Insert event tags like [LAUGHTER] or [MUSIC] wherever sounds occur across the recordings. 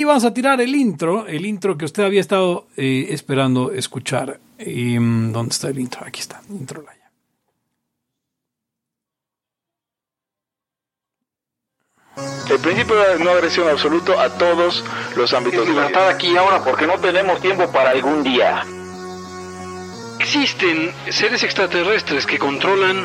Y vamos a tirar el intro, el intro que usted había estado eh, esperando escuchar. Y, mm, ¿Dónde está el intro? Aquí está, intro Laya. El principio de no agresión absoluto a todos los ámbitos de la libertad aquí ahora porque no tenemos tiempo para algún día. Existen seres extraterrestres que controlan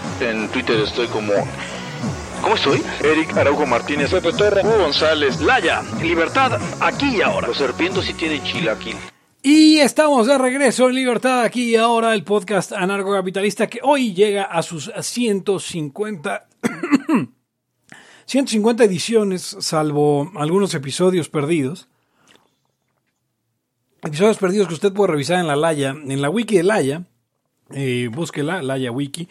en Twitter estoy como. ¿Cómo estoy? Eric Araujo Martínez, Pepe Torra, Hugo González, Laya, libertad aquí y ahora. Los serpientes sí tienen chilaquil. Y estamos de regreso en Libertad aquí y ahora, el podcast anarcocapitalista que hoy llega a sus 150, 150 [COUGHS] ediciones, salvo algunos episodios perdidos. Episodios perdidos que usted puede revisar en la Laya, en la wiki de Laya. Eh, búsquela, Laya Wiki.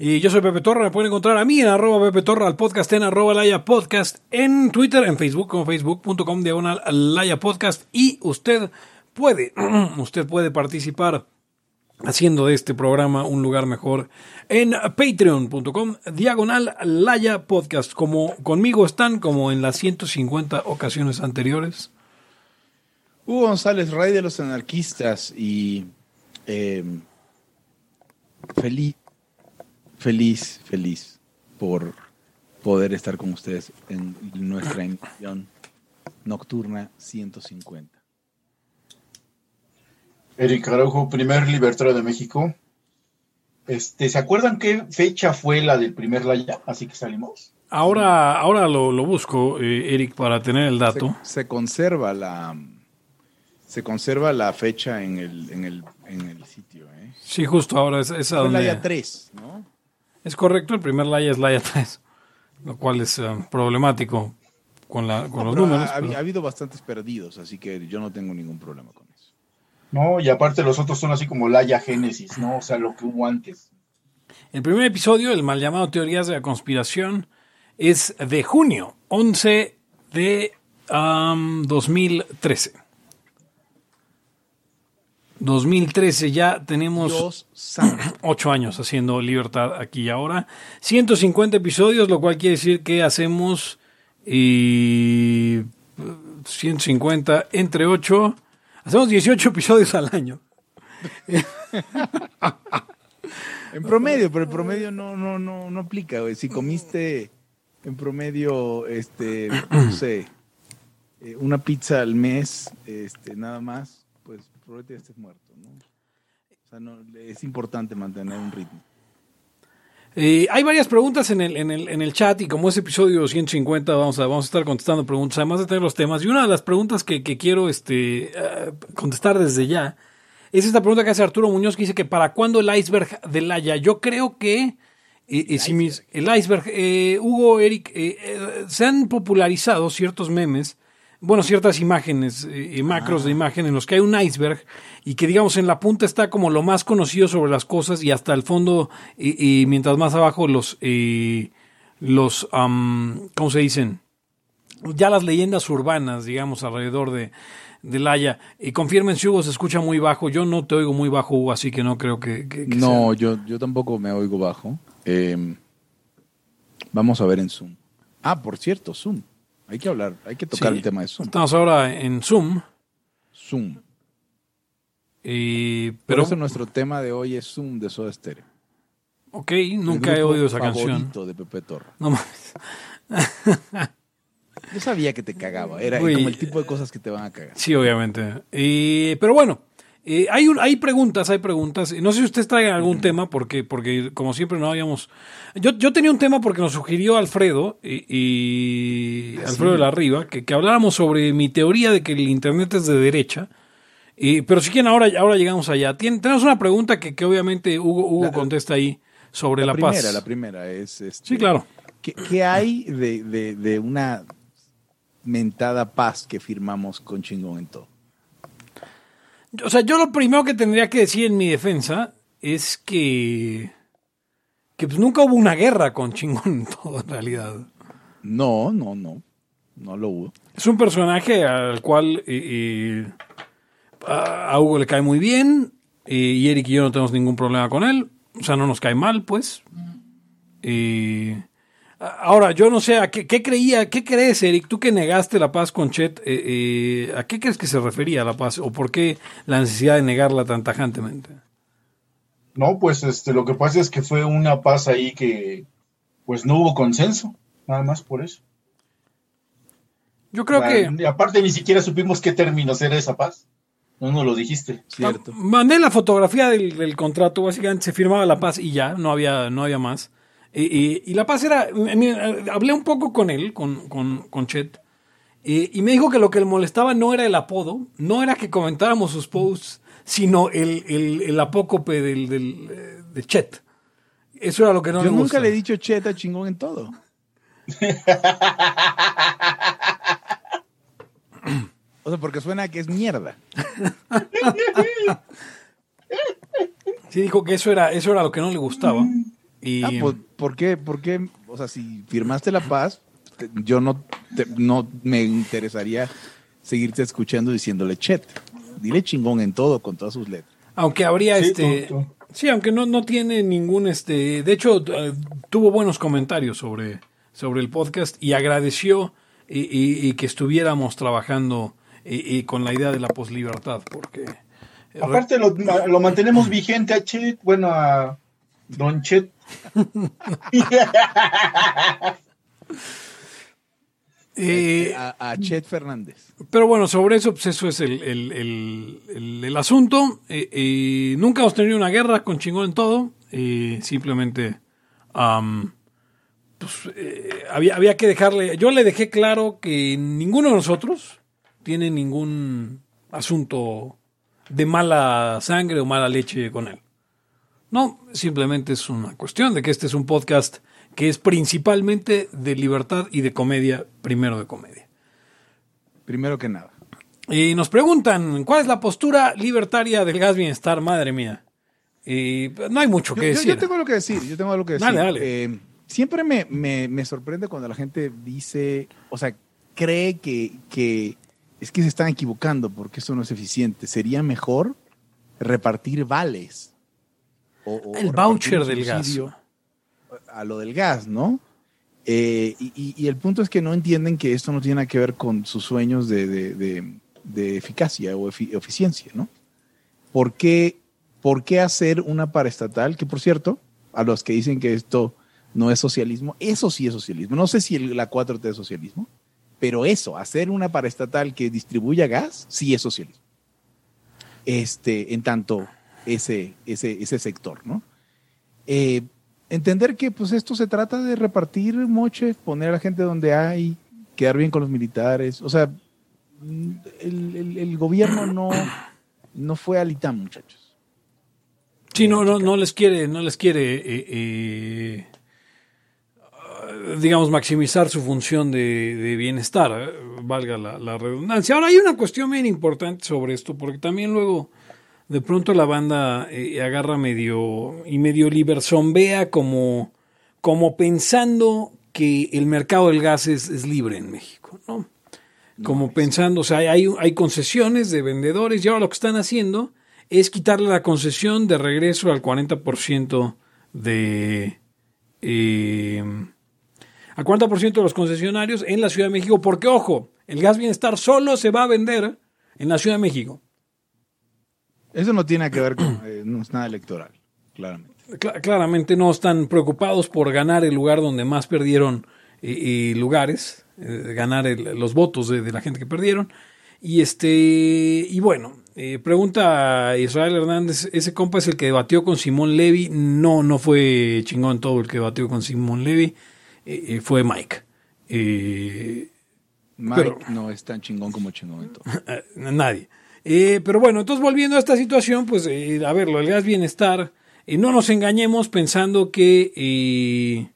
Y yo soy Pepe Torra, me pueden encontrar a mí en arroba Pepe Torra, al podcast en arroba Laya Podcast, en Twitter, en Facebook, como facebook.com diagonal Laya Podcast. Y usted puede, [CLEARS THROAT] usted puede participar haciendo de este programa un lugar mejor en patreon.com diagonal Laya Podcast. Como conmigo están, como en las 150 ocasiones anteriores. Hugo González, rey de los anarquistas y eh, feliz, feliz, feliz por poder estar con ustedes en nuestra emisión nocturna 150. Eric Araujo, primer libertario de México. Este, ¿Se acuerdan qué fecha fue la del primer Laya? Así que salimos. Ahora, ahora lo, lo busco, eh, Eric, para tener el dato. Se, se conserva la se conserva la fecha en el, en el, en el sitio. ¿eh? Sí, justo ahora es, es a Fue donde... Laya 3, ¿no? Es correcto, el primer Laya es Laya 3, lo cual es eh, problemático con, la, con los números. ha, habido bastantes perdidos, así que yo no tengo ningún problema con eso. No, y aparte los otros son así como Laya Génesis, ¿no? O sea, lo que hubo antes. El primer episodio, el mal llamado Teorías de la Conspiración, es de junio, 11 de am, 2013. 2013 ya tenemos [CLEARS THROAT] ocho años haciendo Libertad aquí y ahora. 150 episodios, lo cual quiere decir que hacemos y 150 entre 8. Hacemos 18 episodios al año. [LAUGHS] En promedio, pero el promedio no, no, no, no aplica, güey. Si comiste en promedio, este, no sé, eh, una pizza al mes, este, nada más, probablemente ya estés muerto, ¿no? O sea, no, es importante mantener un ritmo. Eh, hay varias preguntas en el, en, el, en el chat y como es episodio 150 vamos a, vamos a estar contestando preguntas, además de tener los temas. Y una de las preguntas que, que quiero este, eh, contestar desde ya es esta pregunta que hace Arturo Muñoz que dice que ¿para cuándo el iceberg de Laya? Yo creo que eh, eh, si mis- el iceberg, eh, Hugo, Eric, eh, eh, se han popularizado ciertos memes, bueno, ciertas imágenes, eh, eh, macros de imagen en los que hay un iceberg y que digamos en la punta está como lo más conocido sobre las cosas y hasta el fondo y, y mientras más abajo los, eh, los, am, ¿cómo se dicen? Ya las leyendas urbanas, digamos, alrededor de, de Laia. Y confirmen si Hugo se escucha muy bajo. Yo no te oigo muy bajo, Hugo, así que no creo que, que- que No, yo, yo tampoco me oigo bajo. Eh, vamos a ver en Zoom. Ah, por cierto, Zoom. Hay que hablar, hay que tocar Sí. el tema de Zoom. Estamos ahora en Zoom. Zoom. y- Pero pero, eso nuestro tema de hoy es Zoom de Soda Stereo. ok, nunca he oído esa canción. de Pepe Torra. No mames. Yo sabía que te cagaba. Era Uy. como el tipo de cosas que te van a cagar. Sí, obviamente. Y- pero bueno, eh, hay, un- hay preguntas, hay preguntas. No sé si ustedes traigan algún tema, porque, porque como siempre no habíamos... Yo, yo tenía un tema porque nos sugirió Alfredo, y, y Alfredo de la Riva, que, que habláramos sobre mi teoría de que el Internet es de derecha. Y, pero si quieren, ahora, ahora llegamos allá. Tien- tenemos una pregunta que, que obviamente Hugo, Hugo La- contesta ahí sobre la, La, primera, paz. la primera es... este, Sí, claro. ¿Qué, qué hay de, de- de una mentada paz que firmamos con chingón en todo? O sea, yo lo primero que tendría que decir en mi defensa es que, que pues nunca hubo una guerra con chingón en todo, en realidad. No, no, no. No lo hubo. Es un personaje al cual eh, eh, a Hugo le cae muy bien eh, y Eric y yo no tenemos ningún problema con él. O sea, no nos cae mal, pues. Eh, ahora, yo no sé, ¿a qué, qué creía, qué crees, Eric? Tú que negaste la paz con Chet, eh, eh, ¿a qué crees que se refería la paz? ¿O por qué la necesidad de negarla tan tajantemente? No, pues este, lo que pasa es que fue una paz ahí que pues no hubo consenso, nada más por eso. Yo creo Ah, que... y aparte ni siquiera supimos qué términos era esa paz. No nos lo dijiste. Cierto. Mandé la fotografía del, del contrato, básicamente se firmaba la paz y ya, no había, no había más. Y, y- y la paz era, mira, hablé un poco con él, con, con, con Chet, y, y me dijo que lo que le molestaba no era el apodo, no era que comentáramos sus posts, sino el, el, el apócope del, del, eh, de Chet. Eso era lo que no Yo le nunca gusta. le he dicho cheta chingón en todo. [LAUGHS] O sea, porque suena que es mierda. Sí, dijo que eso era, eso era lo que no le gustaba. [LAUGHS] Y, Ah, pues, ¿por qué? ¿Por qué? O sea, si firmaste la paz, te- yo no, te- no me interesaría seguirte escuchando diciéndole chet. Dile chingón en todo, con todas sus letras. Aunque habría Sí, este. tú- tú. Sí, aunque no, no tiene ningún este. De hecho, eh, tuvo buenos comentarios sobre, sobre el podcast y agradeció y, y- y que estuviéramos trabajando y, y con la idea de la poslibertad, porque. eh, Aparte lo, lo mantenemos vigente a Chet, bueno, a Don Chet. Eh, A, a Chet Fernández. Pero bueno, sobre eso, pues eso es el, el- el- asunto. Eh, eh, nunca hemos tenido una guerra con chingón en todo. Simplemente pues, había, había que dejarle. Yo le dejé claro que ninguno de nosotros tiene ningún asunto de mala sangre o mala leche con él. No, simplemente es una cuestión de que este es un podcast que es principalmente de libertad y de comedia, primero de comedia. Primero que nada. Y nos preguntan, ¿cuál es la postura libertaria del gas bienestar? Madre mía. Y no hay mucho que yo- decir. yo tengo algo que decir, yo tengo algo que decir. Dale, dale. Eh, siempre me, me- me sorprende cuando la gente dice, o sea, cree que, que es que se están equivocando porque eso no es eficiente. Sería mejor repartir vales. O- o El voucher del gas. A lo del gas, ¿no? Eh, y, y- y el punto es que no entienden que esto no tiene nada que ver con sus sueños de, de- de- de eficacia o efi- eficiencia, ¿no? ¿Por qué, ¿Por qué hacer una paraestatal? Que por cierto, a los que dicen que esto no es socialismo, eso sí es socialismo. No sé si el- la 4T es socialismo, pero eso, hacer una paraestatal que distribuya gas, sí es socialismo. Este, en tanto ese, ese, ese sector, ¿no? Eh, entender que pues esto se trata de repartir moche, poner a la gente donde hay, quedar bien con los militares. O sea, el, el- el gobierno no, no fue al ITAM, muchachos. Sí, no, no, no les quiere, no les quiere, eh, eh, ah, digamos, maximizar su función de, de bienestar, valga la, la redundancia. Ahora hay una cuestión bien importante sobre esto, porque también luego de pronto la banda eh, agarra medio y medio liberzombea como, como pensando que el mercado del gas es, es libre en México, ¿no? Como pensando, o sea, hay, hay concesiones de vendedores y ahora lo que están haciendo es quitarle la concesión de regreso al 40% de... eh, al 40% de los concesionarios en la Ciudad de México, porque ojo, el gas bienestar solo se va a vender en la Ciudad de México. Eso no tiene que ver con, eh, no es nada electoral, claramente. Cla- claramente no están preocupados por ganar el lugar donde más perdieron eh, lugares, eh, ganar el- los votos de, de la gente que perdieron. Y este y bueno, eh, pregunta Israel Hernández, ¿ese compa es el que debatió con Simón Levy? No, no fue chingón todo el que debatió con Simón Levy, eh, eh, fue Mike. Eh, Mike Pero- no es tan chingón como chingón en todo. [LAUGHS] Nadie. Eh, pero bueno, entonces volviendo a esta situación, pues eh, a ver, lo del gas bienestar, eh, no nos engañemos pensando que, eh,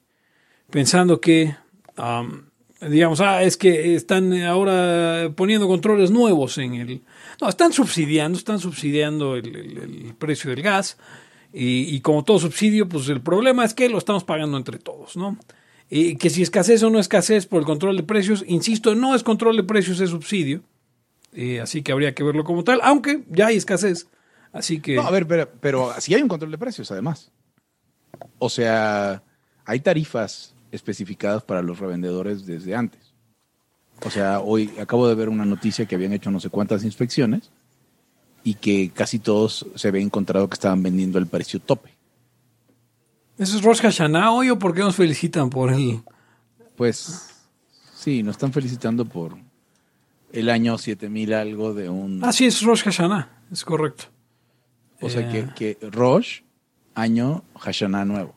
pensando que, am, digamos, ah, es que están ahora poniendo controles nuevos en el... No, están subsidiando, están subsidiando el, precio del gas y, y como todo subsidio, pues el problema es que lo estamos pagando entre todos, ¿no? Y que si escasez o no escasez por el control de precios, insisto, no es control de precios, es subsidio. Eh, así que habría que verlo como tal, aunque ya hay escasez. Así que... No, a ver, pero, pero sí hay un control de precios, además. O sea, hay tarifas especificadas para los revendedores desde antes. O sea, hoy acabo de ver una noticia que habían hecho no sé cuántas inspecciones y que casi todos se había encontrado que estaban vendiendo el precio tope. ¿Eso es Rosh Hashanah hoy o por qué nos felicitan por el...? Pues sí, nos están felicitando por el año 7000 algo de un... Ah, sí, es Rosh Hashanah, es correcto. o sea, eh. que, que Rosh, año Hashanah nuevo.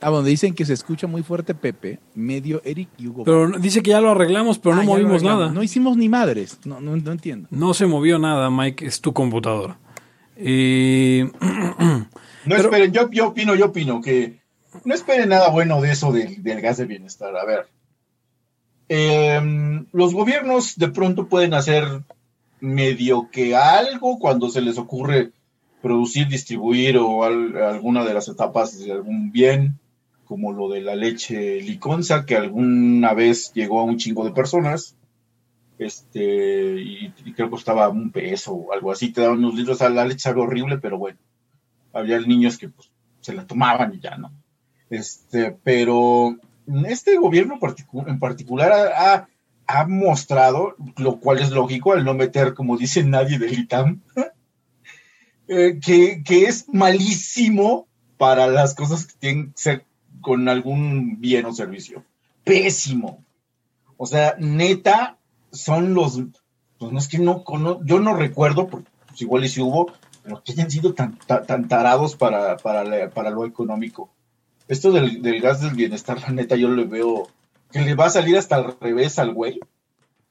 Ah, donde dicen que se escucha muy fuerte Pepe, medio Eric y Hugo. Pero dice que ya lo arreglamos, pero Ah, no lo movimos nada. No hicimos ni madres. No, no, no entiendo. No se movió nada, Mike, es tu computadora. Eh, [CLEARS THROAT] No Pero- esperen, yo, yo opino, yo opino que no esperen nada bueno de eso del, del gas de bienestar. A ver, em, los gobiernos de pronto pueden hacer medio que algo cuando se les ocurre producir, distribuir o al- alguna de las etapas de algún bien, como lo de la leche liconza, que alguna vez llegó a un chingo de personas. Este, y, y creo que costaba un peso o algo así, te daban unos litros a la leche, sabe horrible, pero bueno había niños que pues, se la tomaban y ya no. Este, pero este gobierno en particular ha, ha- mostrado, lo cual es lógico al no meter, como dice nadie del ITAM, [LAUGHS] eh, que, que es malísimo para las cosas que tienen que ser con algún bien o servicio. Pésimo. O sea, neta, son los, pues no es que no, cono- yo no recuerdo, pues, igual y si hubo, pero que hayan sido tan, ta- tan tarados para, para, para lo económico. Esto del, del gas del bienestar, la neta, yo le veo que le va a salir hasta al revés al güey.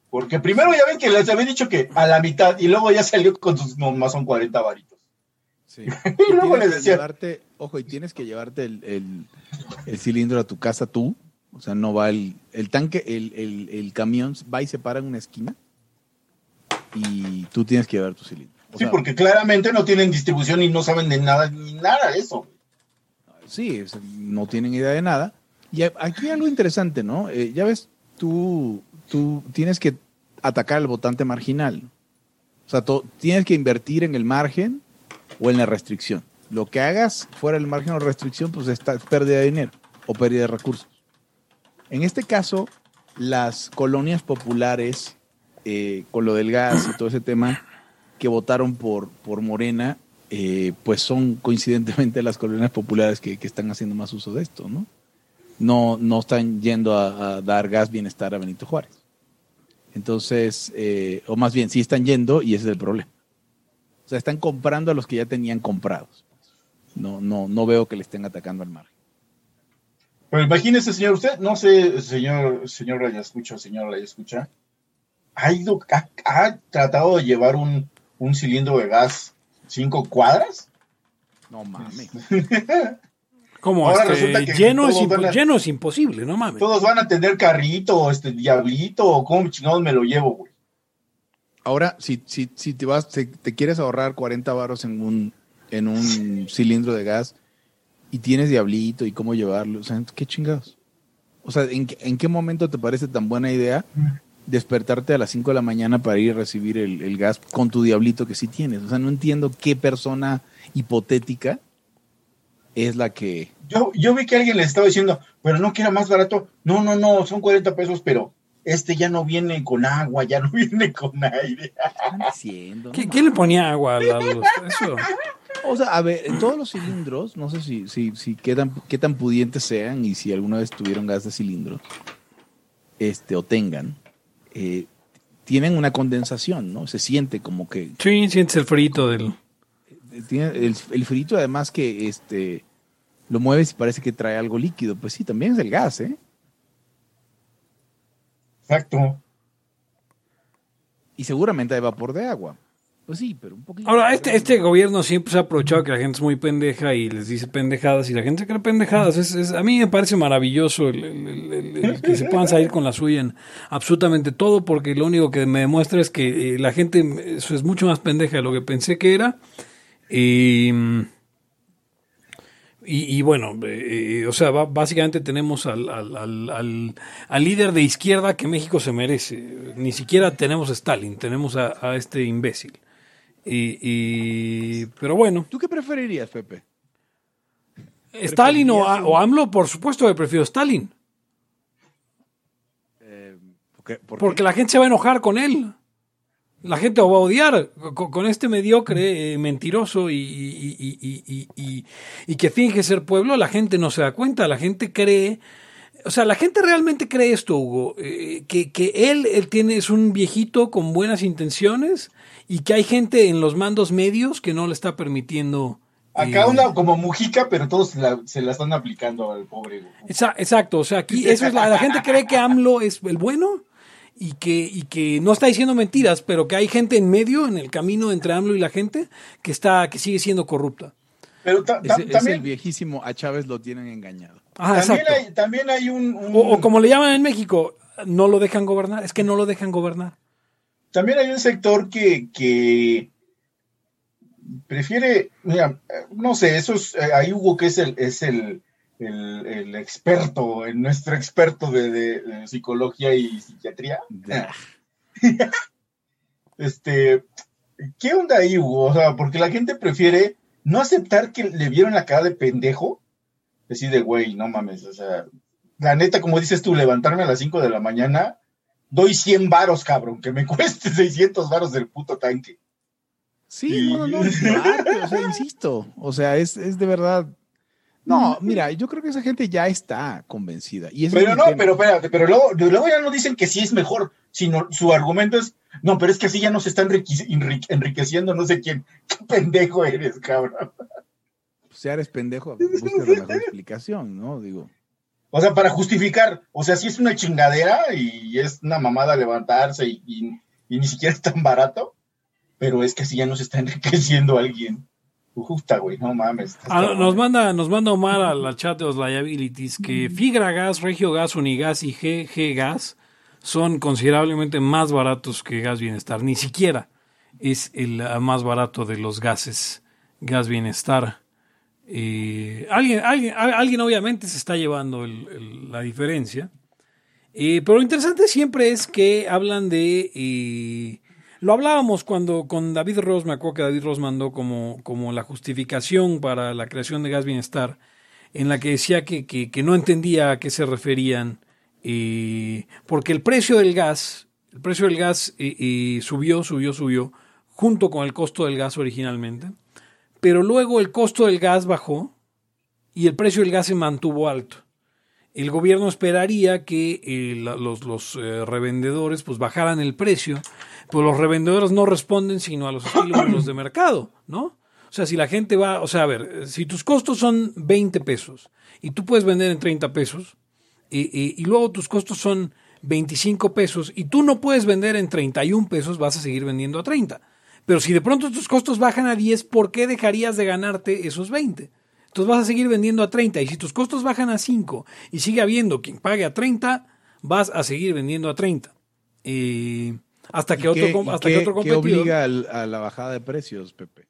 Porque primero ya ven que les había dicho que a la mitad y luego ya salió con sus nomás son 40 varitos. Sí. [LAUGHS] Y luego les decía, llevarte, ojo, y tienes que llevarte el, el- el cilindro a tu casa tú. O sea, no va el, el tanque, el, el- el camión va y se para en una esquina y tú tienes que llevar tu cilindro. O sí, sea, porque claramente no tienen distribución y no saben de nada, ni nada de eso. Sí, no tienen idea de nada. Y aquí algo interesante, ¿no? Eh, ya ves, tú, tú tienes que atacar al votante marginal. O sea, tienes que invertir en el margen o en la restricción. Lo que hagas fuera del margen o restricción, pues está es pérdida de dinero o pérdida de recursos. En este caso, las colonias populares, eh, con lo del gas y todo ese tema, que votaron por, por Morena, eh, pues son coincidentemente las colonias populares que, que están haciendo más uso de esto, ¿no? No, no están yendo a, dar gas bienestar a Benito Juárez. Entonces, eh, o más bien, sí están yendo y ese es el problema. O sea, están comprando a los que ya tenían comprados. No, no, no veo que le estén atacando al margen. Pero imagínese, señor, usted, no sé, señor, señor Raya Escucha, señor Raya Escucha, ha ido, ha, ha tratado de llevar un, un cilindro de gas cinco cuadras. No mames. [LAUGHS] como Ahora este, resulta que lleno, es todos impo- van a- lleno es imposible, no mames. Todos van a tener carrito, este diablito, o cómo chingados me lo llevo, güey. Ahora, si, si, si te vas, te, te quieres ahorrar 40 varos en un, en un [LAUGHS] cilindro de gas y tienes diablito y cómo llevarlo, o sea, ¿qué chingados? O sea, ¿en, qué- en qué momento te parece tan buena idea despertarte a las 5 de la mañana para ir a recibir el, el gas con tu diablito que sí tienes? O sea, no entiendo qué persona hipotética es la que... Yo, yo vi que alguien le estaba diciendo, pero no que era más barato. No, no, no, son 40 pesos, pero este ya no viene con agua, ya no [LAUGHS] viene con aire. ¿Qué, qué le ponía agua a la luz? Eso. O sea, a ver, en todos los cilindros, no sé si, si, si qué, tan, qué tan pudientes sean y si alguna vez tuvieron gas de cilindro, este, o tengan, eh, tienen una condensación, ¿no? Se siente como que Sí, sientes el frito del... tiene el, el frito, además que este lo mueves y parece que trae algo líquido. Pues sí, también es el gas, ¿eh? Exacto. Y seguramente hay vapor de agua. Pues sí, pero un poquito. Ahora, este, este gobierno siempre se ha aprovechado que la gente es muy pendeja y les dice pendejadas y la gente se cree pendejadas. Es, es- a mí me parece maravilloso el, el- el- el- el que se puedan salir con la suya en absolutamente todo porque lo único que me demuestra es que eh, la gente eso es mucho más pendeja de lo que pensé que era. Y, y, y bueno, eh, eh, o sea, básicamente tenemos al, al, al, al- al líder de izquierda que México se merece. Ni siquiera tenemos a Stalin, tenemos a, a este imbécil. Y, y- pero bueno, ¿Tú qué preferirías, Pepe? Stalin o, o AMLO, por supuesto que prefiero Stalin. ¿Por qué? ¿Por Porque la gente se va a enojar con él. La gente lo va a odiar con, con este mediocre, eh, mentiroso y, y- y- y- y- y- y que finge ser pueblo. La gente no se da cuenta. La gente cree. O sea, la gente realmente cree esto, Hugo. eh, que, que él, él tiene, es un viejito con buenas intenciones y que hay gente en los mandos medios que no le está permitiendo. Acá eh, una como Mujica, pero todos se la, se la están aplicando al pobre. Exacto, o sea, aquí eso es la, la gente [LAUGHS] cree que AMLO es el bueno y que, y que no está diciendo mentiras, pero que hay gente en medio, en el camino entre AMLO y la gente, que está, que sigue siendo corrupta. Pero ta- ta- Es, es el también, viejísimo a Chávez lo tienen engañado. Ajá, también, hay, también hay un, un- O, o como le llaman en México, no lo dejan gobernar, es que no lo dejan gobernar. también hay un sector que, que prefiere, mira, no sé, eso es, eh, ahí Hugo que es el, es el, el, el experto, el nuestro experto de, de- de psicología y psiquiatría. [LAUGHS] Este, ¿qué onda ahí, Hugo? O sea, porque la gente prefiere no aceptar que le vieron la cara de pendejo, decir de güey, no mames, o sea, la neta, como dices tú, levantarme a las 5 de la mañana, doy 100 varos, cabrón, que me [LAUGHS] cueste 600 varos del puto tanque. Sí, no, no, [LAUGHS] no, es o sea, insisto. O sea, es, es de verdad. No, mira, yo creo que esa gente ya está convencida. Y es Pero mi no, tema. pero espérate, pero luego, luego ya no dicen que sí es mejor, sino su argumento es, no, pero es que así ya no se está enrique- enrique- enriqueciendo no sé quién. [LAUGHS] Qué pendejo eres, cabrón. Ya eres pendejo, busca la mejor explicación, ¿no? Digo. O sea, para justificar, o sea, sí es una chingadera y es una mamada levantarse y, y- y ni siquiera es tan barato, pero es que así ya no se está enriqueciendo alguien. Justa, güey, no mames. Ah, nos manda, nos manda Omar a la chat de los liabilities que Figra Gas, Regio Gas, Unigas y GG Gas son considerablemente más baratos que Gas Bienestar. Ni siquiera es el ah, más barato de los gases Gas Bienestar. Eh, alguien, alguien, alguien obviamente se está llevando la diferencia. Pero lo interesante siempre es que hablan de... lo hablábamos cuando con David Ross, me acuerdo que David Ross mandó como, como la justificación para la creación de Gas Bienestar, en la que decía que, que- que no entendía a qué se referían, porque el precio del gas, el precio del gas subió, subió, subió, junto con el costo del gas originalmente, pero luego el costo del gas bajó y el precio del gas se mantuvo alto el gobierno esperaría que eh, los, los, eh, revendedores pues bajaran el precio, pues los revendedores no responden sino a los estímulos de mercado, ¿no? O sea, si la gente va, o sea, a ver, si tus costos son 20 pesos y tú puedes vender en 30 pesos y luego tus costos son 25 pesos y tú no puedes vender en 31 pesos, vas a seguir vendiendo a 30. Pero si de pronto tus costos bajan a 10, ¿por qué dejarías de ganarte esos 20? Entonces vas a seguir vendiendo a 30 y si tus costos bajan a 5 y sigue habiendo quien pague a 30, vas a seguir vendiendo a 30. Eh, hasta que ¿Y otro, hasta qué- que otro qué competidor, obliga a la bajada de precios, Pepe?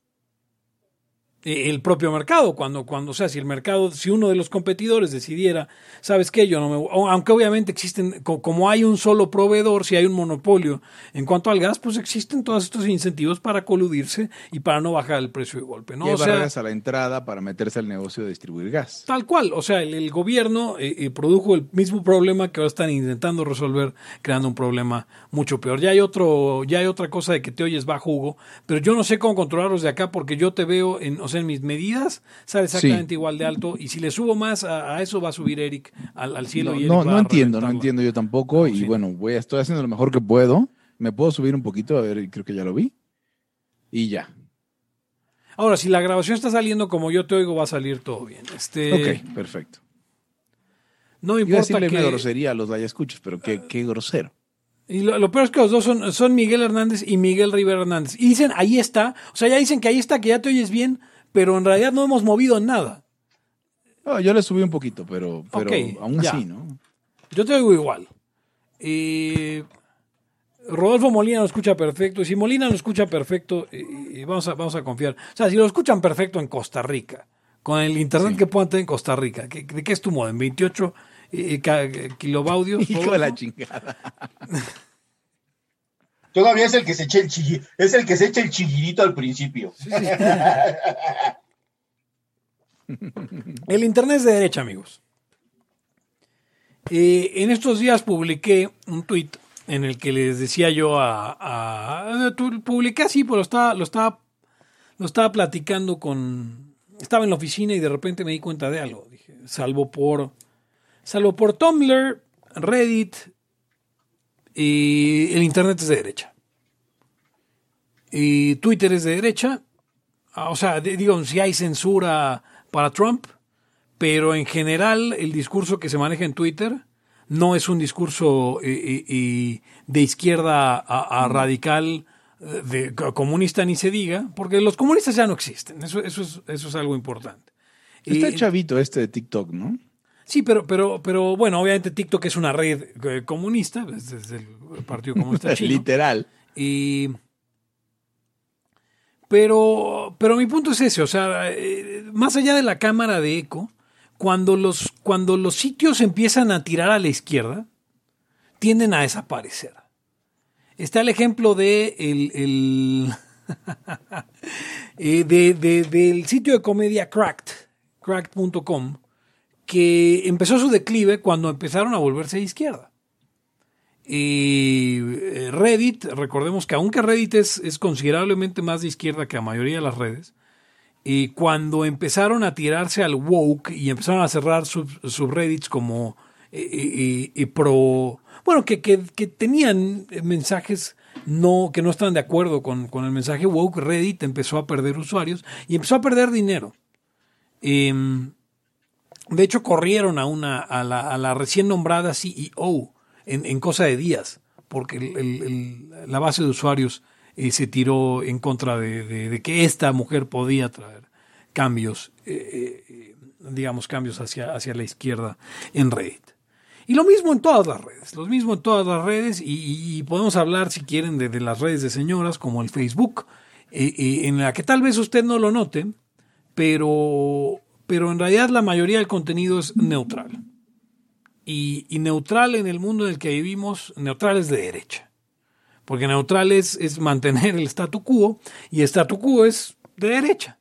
Eh, el propio mercado, cuando, cuando, o sea, si el mercado, si uno de los competidores decidiera, sabes qué, yo no me, aunque obviamente existen, co- como hay un solo proveedor, si hay un monopolio en cuanto al gas, pues existen todos estos incentivos para coludirse y para no bajar el precio de golpe, ¿no? Y hay O sea, barreras a la entrada para meterse al negocio de distribuir gas. Tal cual, o sea, el, el gobierno eh, eh, produjo el mismo problema que ahora están intentando resolver, creando un problema mucho peor. Ya hay otro, ya hay otra cosa de que te oyes bajo, Hugo, pero yo no sé cómo controlarlos de acá porque yo te veo en, o sea, en mis medidas sale exactamente Sí. igual de alto y si le subo más a, a eso va a subir Eric al, al cielo No, y Eric no, entiendo, no entiendo yo tampoco. y sí. bueno, voy estoy haciendo lo mejor que puedo. Me puedo subir un poquito, a ver, creo que ya lo vi. Y ya. Ahora, si la grabación está saliendo como yo te oigo, va a salir todo bien. Este, ok, perfecto. No Iba a importa decirle que... una grosería a los escuchas, pero qué, qué grosero. Y lo, lo peor es que los dos son, son Miguel Hernández y Miguel Rivera Hernández. Y dicen, ahí está. O sea, ya dicen que ahí está, que ya te oyes bien, pero en realidad no hemos movido nada. No, yo le subí un poquito, pero, pero Ok, aún ya. así, ¿no? Yo te oigo igual. Eh, Rodolfo Molina lo escucha perfecto. Y si Molina lo escucha perfecto, eh, eh, vamos, a, vamos a confiar. O sea, si lo escuchan perfecto en Costa Rica, con el internet que puedan tener en Costa Rica, ¿qué- ¿de qué es tu modem? ¿28 eh, kilobaudios? [LAUGHS] Hijo de la chingada. [LAUGHS] Todavía es el que se echa el chilli, es el que se echa el chillidito al principio. El Internet es de derecha, amigos. Eh, en estos días publiqué un tweet en el que les decía yo a... a- publiqué así, pero lo estaba, lo, estaba, lo estaba platicando con... Estaba en la oficina y de repente me di cuenta de algo. Dije, salvo por... Salvo por Tumblr, Reddit, y el Internet es de derecha. Y Twitter es de derecha. Ah, O sea, digo, si hay censura para Trump, pero en general el discurso que se maneja en Twitter no es un discurso eh, eh, de izquierda a, a radical, eh, de co- comunista ni se diga, porque los comunistas ya no existen. Eso, eso, es, eso es algo importante. Está chavito este de TikTok, ¿no? Sí, pero, pero, pero bueno, obviamente TikTok es una red eh, comunista, es, es el Partido Comunista [LAUGHS] Chino. Literal. Y. Pero, pero mi punto es ese, o sea, eh, más allá de la cámara de eco, cuando los, cuando los sitios empiezan a tirar a la izquierda, tienden a desaparecer. Está el ejemplo de el, el- [LAUGHS] eh, de- de- del sitio de comedia Cracked, cracked.com, que empezó su declive cuando empezaron a volverse de izquierda. Y eh, Reddit, recordemos que aunque Reddit es, es considerablemente más de izquierda que la mayoría de las redes, y cuando empezaron a tirarse al woke y empezaron a cerrar sub- subreddits como eh, eh, eh, pro, bueno, que, que- que tenían mensajes no, que no estaban de acuerdo con, con el mensaje woke, Reddit empezó a perder usuarios y empezó a perder dinero. Em, de hecho, corrieron a, una, a, la, a la recién nombrada CEO en, cosa de días, porque la base de usuarios eh, se tiró en contra de, que esta mujer podía traer cambios, eh, eh, digamos, cambios hacia, hacia la izquierda en Reddit. Y lo mismo en todas las redes, lo mismo en todas las redes, y, podemos hablar, si quieren, de, las redes de señoras, como el Facebook, eh, en la que tal vez usted no lo note, pero, pero en realidad la mayoría del contenido es neutral. Y, neutral en el mundo en el que vivimos, neutral es de derecha. Porque neutral es, es mantener el statu quo y statu quo es de derecha.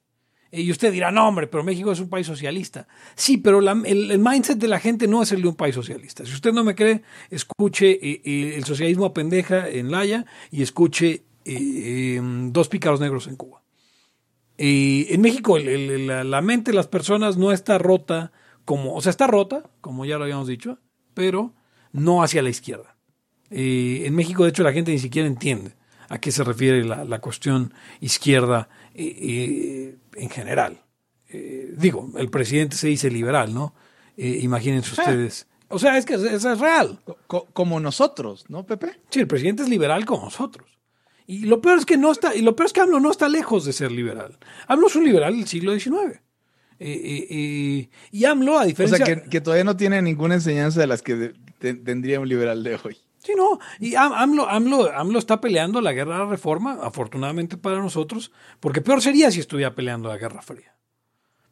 Y usted dirá, no, hombre, pero México es un país socialista. Sí, pero el, mindset de la gente no es el de un país socialista. Si usted no me cree, escuche eh, eh, el socialismo a pendeja en Laya y escuche eh, eh, Dos pícaros negros en Cuba. Eh, en México el- el- la, la mente de las personas no está rota como, o sea, está rota, como ya lo habíamos dicho, pero no hacia la izquierda. Eh, en México, de hecho, la gente ni siquiera entiende a qué se refiere la, la cuestión izquierda eh, eh, en general. Eh, digo, el presidente se dice liberal, ¿no? Eh, imagínense ustedes. O sea, es que eso es real. Co- como nosotros, ¿no, Pepe? Sí, el presidente es liberal como nosotros. Y lo peor es que no está, y lo peor es que AMLO no está lejos de ser liberal. AMLO es un liberal del siglo XIX. Eh, eh, eh, y AMLO, a O diferencia... sea, que, que todavía no tiene ninguna enseñanza de las que de- tendría un liberal de hoy. Sí, no. Y Am- AMLO, AMLO, AMLO está peleando la guerra de la reforma, afortunadamente para nosotros, porque peor sería si estuviera peleando la Guerra Fría.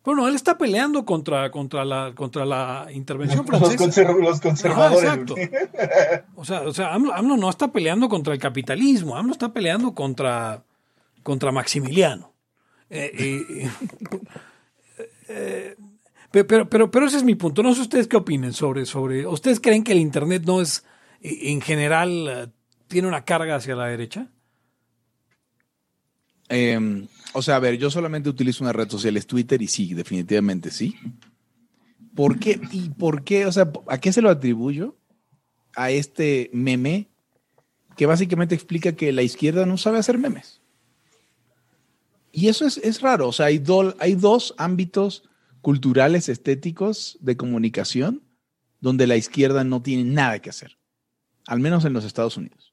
Bueno, él está peleando contra, contra, la, contra la intervención Los, francesa. los Ajá, conservadores. exacto. O sea, o sea AMLO, AMLO no está peleando contra el capitalismo, AMLO está peleando contra, contra Maximiliano. Eh, [LAUGHS] eh, eh, pe- pero, pero, pero ese es mi punto. No sé ustedes qué opinen sobre, sobre. ¿Ustedes creen que el Internet no es, en general, tiene una carga hacia la derecha? Eh, o sea, a ver, yo solamente utilizo una red social, es Twitter, y sí, definitivamente sí. ¿Por qué? ¿Y por qué? O sea, ¿a qué se lo atribuyo? A este meme que básicamente explica que la izquierda no sabe hacer memes. Y eso es, es raro. O sea, hay, do- hay dos ámbitos culturales, estéticos, de comunicación, donde la izquierda no tiene nada que hacer. al menos en los Estados Unidos.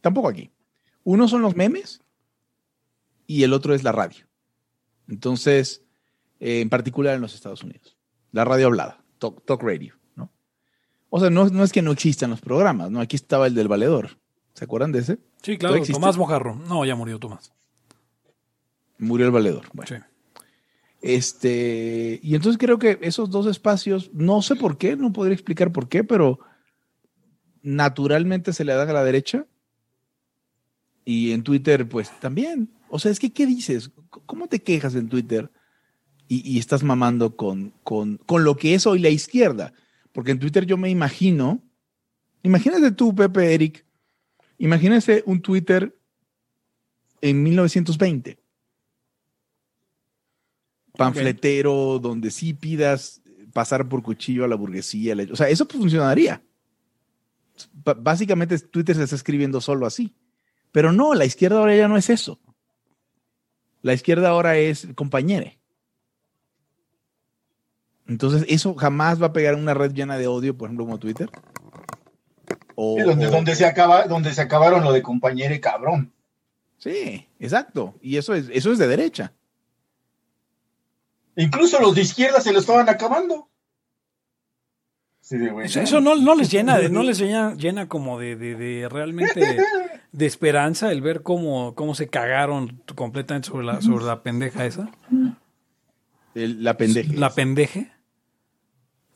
Tampoco aquí. Uno son los memes y el otro es la radio. Entonces, eh, en particular en los Estados Unidos. La radio hablada, talk, talk radio, ¿no? O sea, no, no es que no existan los programas, ¿no? Aquí estaba el del valedor. ¿Se acuerdan de ese? Sí, claro. Tomás Mojarro. No, ya murió Tomás. Murió el valedor. Bueno. Sí. Este, y entonces creo que esos dos espacios, no sé por qué, no podría explicar por qué, pero naturalmente se le dan a la derecha. Y en Twitter, pues también. O sea, es que, ¿qué dices? ¿Cómo te quejas en Twitter y, y estás mamando con, con, con lo que es hoy la izquierda? Porque en Twitter yo me imagino, imagínate tú, Pepe, Eric, imagínese un Twitter en 1920 panfletero donde sí pidas pasar por cuchillo a la burguesía. O sea, eso funcionaría. B- básicamente Twitter se está escribiendo solo así. Pero no, la izquierda ahora ya no es eso. La izquierda ahora es compañere. Entonces, eso jamás va a pegar en una red llena de odio, por ejemplo, como Twitter. O- Sí, donde, se acaba, donde se acabaron lo de compañero y cabrón. Sí, exacto. Y eso es, eso es de derecha. Incluso los de izquierda se lo estaban acabando. Sí, de güey, Eso, eso no, no les llena, de, no [LAUGHS] les llena, llena como de, de- de realmente de esperanza el ver cómo, cómo se cagaron completamente sobre la, sobre la pendeja esa. El- la pendeja. La pendeje.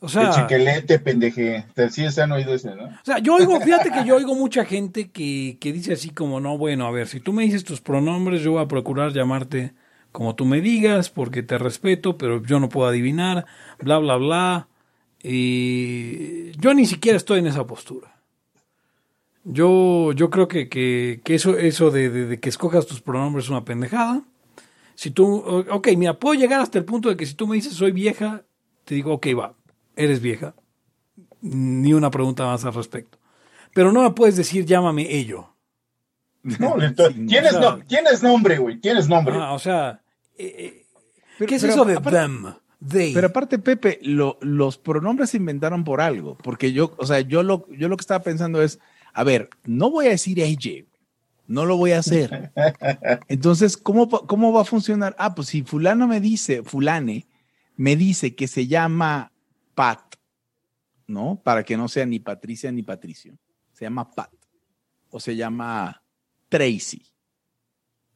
O El sea, chiquelete, pendeje. Sí, se han oído ese, ¿no? o sea, yo oigo, fíjate que yo oigo mucha gente que, que dice así como, no, bueno, a ver, si tú me dices tus pronombres, yo voy a procurar llamarte como tú me digas, porque te respeto, pero yo no puedo adivinar, bla, bla, bla. Y yo ni siquiera estoy en esa postura. Yo, yo creo que, que, que eso, eso de, de- de que escojas tus pronombres es una pendejada. Si tú, ok, mira, puedo llegar hasta el punto de que si tú me dices soy vieja, te digo, ok, va, eres vieja. Ni una pregunta más al respecto. Pero no me puedes decir llámame ello. No, [LAUGHS] tienes, o sea- no- tienes nombre, güey. Tienes nombre. Ah, o sea, eh, eh, Pero- ¿qué es pero eso de aparte- them? They. Pero aparte, Pepe, lo- los pronombres se inventaron por algo. Porque yo, o sea, yo lo, yo lo que estaba pensando es, a ver, no voy a decir AJ, no lo voy a hacer. [LAUGHS] Entonces, ¿cómo, ¿cómo va a funcionar? Ah, pues si fulano me dice, fulane, me dice que se llama Pat, ¿no? Para que no sea ni Patricia ni Patricio. Se llama Pat. O se llama Tracy.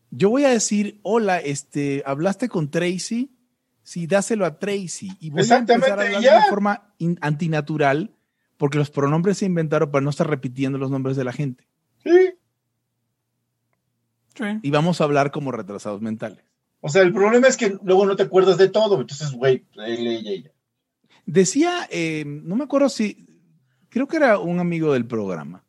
Yo voy a decir, hola, este, ¿hablaste con Tracy? Sí, dáselo a Tracy. Y voy a empezar a Exactamente, hablar de una forma in- antinatural porque los pronombres se inventaron para no estar repitiendo los nombres de la gente. Sí. Sí. Y vamos a hablar como retrasados mentales. O sea, el problema es que luego no te acuerdas de todo. Entonces, güey, él, ella, ella. Decía, eh, no me acuerdo si, creo que era un amigo del programa,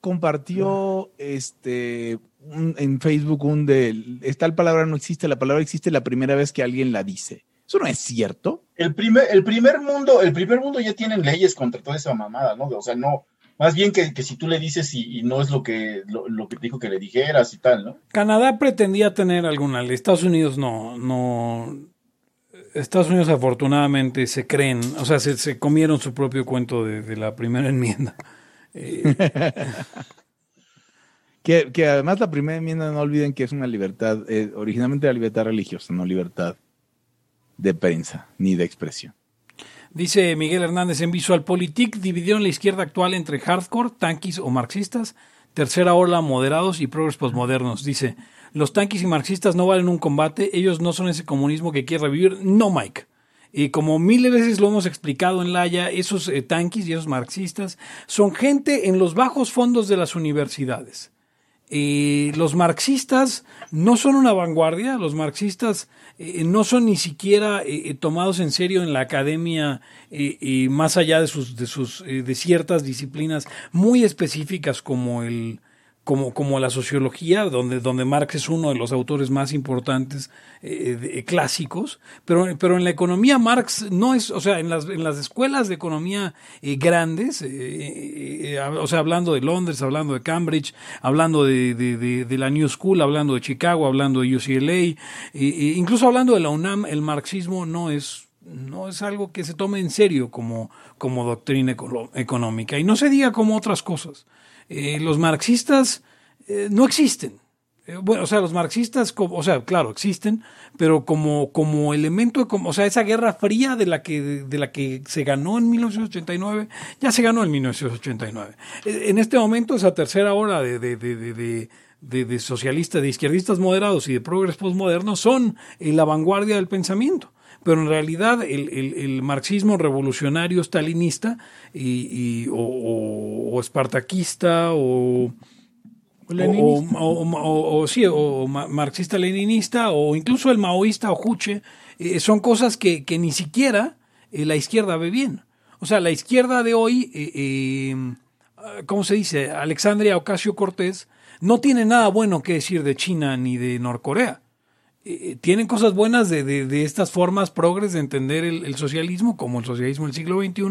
compartió este, un- en Facebook un de, tal palabra no existe, la palabra existe la primera vez que alguien la dice. Eso no es cierto. El primer, el primer mundo, el primer mundo ya tienen leyes contra toda esa mamada, ¿no? O sea, no, más bien que, que si tú le dices y, y no es lo que, lo, lo que te dijo que le dijeras y tal, ¿no? Canadá pretendía tener alguna ley. Estados Unidos no, no. Estados Unidos afortunadamente se creen, o sea, se, se comieron su propio cuento de, de la primera enmienda. [LAUGHS] Eh, Que, además la primera enmienda, no olviden que es una libertad, eh, originalmente la libertad religiosa, no libertad de prensa ni de expresión. Dice Miguel Hernández en VisualPolitik dividieron la izquierda actual entre hardcore, tanquis o marxistas, tercera ola moderados y progres postmodernos. Dice, los tanquis y marxistas no valen un combate, ellos no son ese comunismo que quiere revivir. No, Mike. Y como miles de veces lo hemos explicado en Laia, esos eh, tanquis y esos marxistas son gente en los bajos fondos de las universidades. Eh, los marxistas no son una vanguardia, los marxistas eh, no son ni siquiera eh, eh, tomados en serio en la academia eh, eh, más allá de sus, de sus eh, de ciertas disciplinas muy específicas como el como, como la sociología, donde, donde Marx es uno de los autores más importantes eh, clásicos, pero, pero en la economía Marx no es, o sea, en las, en las escuelas de economía eh, grandes, eh, o sea, hablando de Londres, hablando de Cambridge, hablando de, de- la New School, hablando de Chicago, hablando de UCLA, incluso hablando de la UNAM, el marxismo no es no es algo que se tome en serio como, como doctrina económica. Y no se diga como otras cosas. Eh, los marxistas eh, no existen. Eh, bueno, o sea, los marxistas, o sea, claro, existen, pero como, como elemento, como, o sea, esa guerra fría de la que, de la que se ganó en 1989, ya se ganó en 1989. Eh, En este momento, esa tercera hora de, de, de, de, socialistas, de izquierdistas moderados y de progres postmodernos son la vanguardia del pensamiento. Pero en realidad el, el- el marxismo revolucionario stalinista y, y- o, o- o espartaquista o, o, sí, o ma- marxista-leninista o incluso el maoísta o juche, eh, son cosas que, que ni siquiera eh, la izquierda ve bien. O sea, la izquierda de hoy, eh, ¿cómo se dice? Alexandria Ocasio Cortés no tiene nada bueno que decir de China ni de Norcorea. Eh, tienen cosas buenas de, de- de estas formas progres de entender el, el socialismo, como el socialismo del siglo XXI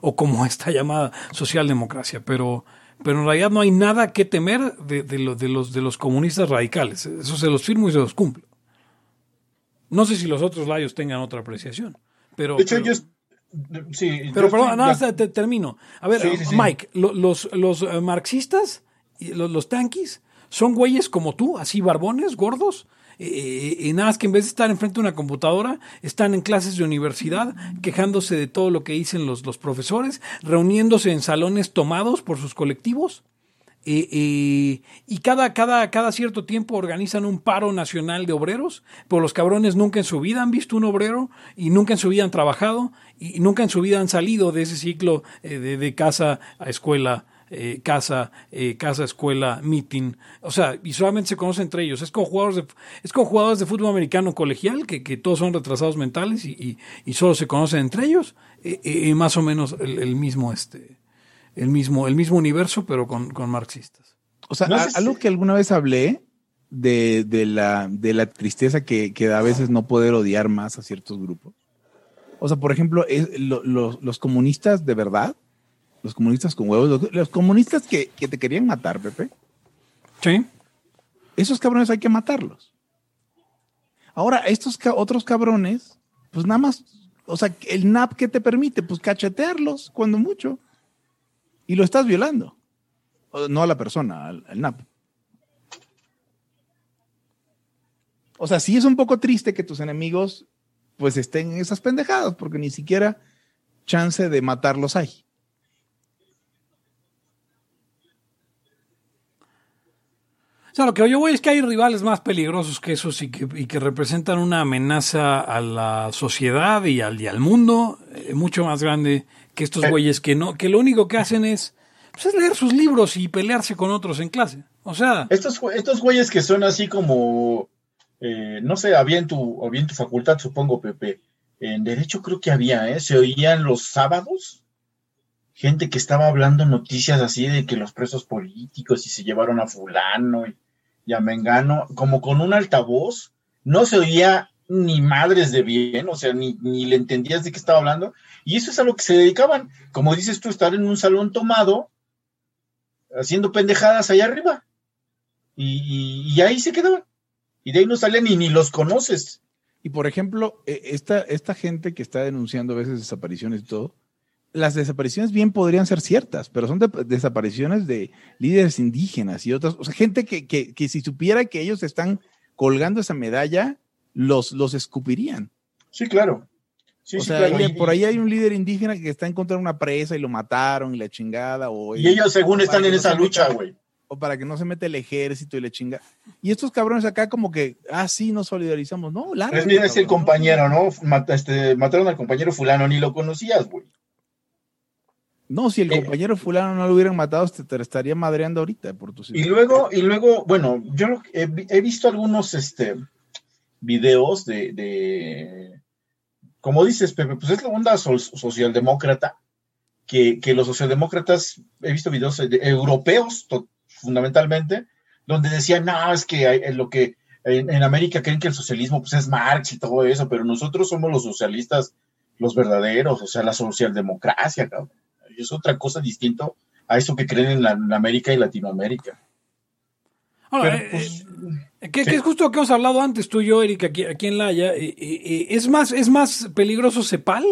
o como [LAUGHS] esta llamada socialdemocracia, pero, pero en realidad no hay nada que temer de, de lo- de los, de los comunistas radicales. Eso se los firmo y se los cumplo. No sé si los otros layos tengan otra apreciación, pero... De hecho, pero- yo. es- Sí, pero yo perdón, nada te, termino. A ver, Sí, sí, sí. Mike, lo- los, los eh, marxistas, y los, los tanquis, son güeyes como tú, así barbones, gordos, eh, y nada más que en vez de estar enfrente de una computadora, están en clases de universidad quejándose de todo lo que dicen los, los profesores, reuniéndose en salones tomados por sus colectivos. eh, eh, y cada, cada, cada cierto tiempo organizan un paro nacional de obreros, pero los cabrones nunca en su vida han visto un obrero y nunca en su vida han trabajado y nunca en su vida han salido de ese ciclo eh, de, de casa a escuela, eh, casa, eh, casa, escuela, meeting. O sea, y solamente se conocen entre ellos. Es como jugadores de, es como jugadores de fútbol americano colegial, que, que todos son retrasados mentales y, y, y solo se conocen entre ellos, eh, eh, más o menos el, el mismo este el mismo, el mismo universo, pero con, con marxistas. O sea, No sé a- si- algo que alguna vez hablé de, de la, de la tristeza que, que da a veces no poder odiar más a ciertos grupos. O sea, por ejemplo, es- lo- los, los comunistas de verdad, los comunistas con huevos, los, los comunistas que, que te querían matar, Pepe, Sí. esos cabrones hay que matarlos. Ahora, estos ca- otros cabrones, pues nada más, o sea, el NAP que te permite, pues cachetearlos cuando mucho. Y lo estás violando. O- No a la persona, al, al NAP. O sea, sí es un poco triste que tus enemigos pues estén en esas pendejadas, porque ni siquiera chance de matarlos hay. O sea, lo que yo voy es que hay rivales más peligrosos que esos y que, y que representan una amenaza a la sociedad y al, y al mundo eh, mucho más grande que estos güeyes que no, que lo único que hacen es, pues, es leer sus libros y pelearse con otros en clase. O sea, Estos, estos güeyes que son así como, eh, no sé, había en, tu, había en tu facultad, supongo, Pepe. En Derecho creo que había, ¿eh? Se oían los sábados gente que estaba hablando noticias así de que los presos políticos y se llevaron a fulano y, a Mengano, como con un altavoz. No se oía ni madres de bien, o sea, ni, ni le entendías de qué estaba hablando. Y eso es a lo que se dedicaban. Como dices tú, estar en un salón tomado, haciendo pendejadas allá arriba. Y, y- ahí se quedaban. Y de ahí no salen y ni los conoces. Y por ejemplo, eh, esta, esta gente que está denunciando a veces desapariciones y todo, las desapariciones bien podrían ser ciertas, pero son de- desapariciones de líderes indígenas y otras, o sea, gente que, que, que si supiera que ellos están colgando esa medalla, los, los escupirían. Sí, claro. Sí, o sí, sea, claro. por ahí hay un líder indígena que está en contra de una presa y lo mataron y la chingada. O, Y ellos según están en no esa lucha, güey. O para que no se meta el ejército y la chinga. Y estos cabrones acá como que, ah, sí, nos solidarizamos. No, largo. Es, mira, es el compañero, ¿no? Este, mataron al compañero fulano, ni lo conocías, güey. No, si el Eh, compañero fulano no lo hubieran matado, te, te estaría madreando ahorita por tus Y luego, y luego, bueno, yo he, vi- he visto algunos este, videos de, de, como dices, Pepe, pues es la onda sol- socialdemócrata, que, que los socialdemócratas, he visto videos de- europeos to- fundamentalmente, donde decían, no, es que hay- en lo que en, en América creen que el socialismo pues, es Marx y todo eso, pero nosotros somos los socialistas, los verdaderos, o sea, la socialdemocracia, cabrón. Es otra cosa distinto a eso que creen en, la- en América y Latinoamérica. Ahora, Pero, eh, pues, eh, que, sí. que es justo lo que hemos hablado antes tú y yo, Eric, aquí, aquí en Laia. eh, eh, eh, es, más, es más peligroso Cepal,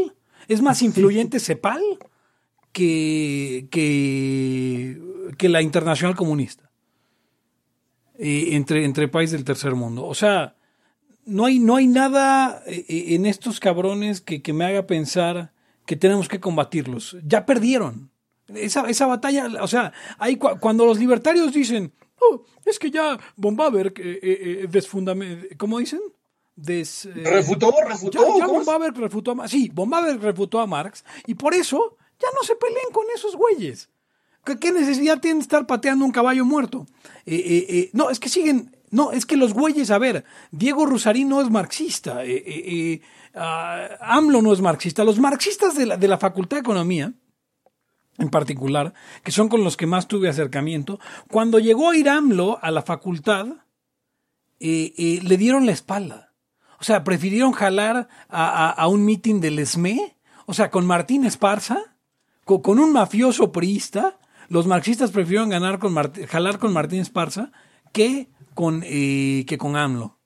es más influyente Cepal que, que, que la internacional comunista entre, entre países del tercer mundo. O sea, no hay, no hay nada en estos cabrones que, que me haga pensar que tenemos que combatirlos. Ya perdieron. Esa, esa batalla, o sea, hay, cu- cuando los libertarios dicen, "Oh, es que ya Bombaberg eh, eh, eh, desfundame- ¿cómo dicen? Des, eh, refutó, ya, refutó. ya ¿cómo es? Bombaberg refutó a Marx. Sí, Bombaberg refutó a Marx y por eso ya no se peleen con esos güeyes. ¿Qué, qué necesidad tienen de estar pateando un caballo muerto? Eh, eh, eh, no, es que siguen. No, es que los güeyes, a ver, Diego Rusarín no es marxista. Ah, AMLO no es marxista. Los marxistas de la, de la Facultad de Economía, en particular, que son con los que más tuve acercamiento, cuando llegó a ir AMLO a la facultad, eh, eh, le dieron la espalda. O sea, prefirieron jalar a, a- un mitin del ESME, o sea, con Martín Esparza, co- con, un mafioso priista, los marxistas prefirieron ganar con jalar con Martín Esparza que con, eh, que con AMLO.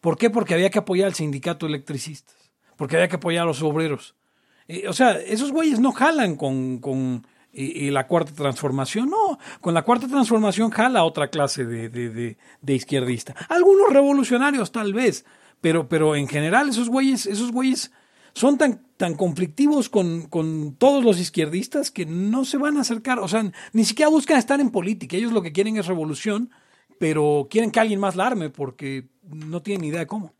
¿Por qué? Porque había que apoyar al sindicato de electricistas, porque había que apoyar a los obreros. O sea, esos güeyes no jalan con, con la cuarta transformación, no. Con la cuarta transformación jala otra clase de, de, de- izquierdista. Algunos revolucionarios tal vez, pero, pero en general esos güeyes, esos güeyes son tan, tan conflictivos con, con todos los izquierdistas que no se van a acercar, o sea, ni siquiera buscan estar en política. Ellos lo que quieren es revolución, pero quieren que alguien más la arme porque no tienen idea de cómo.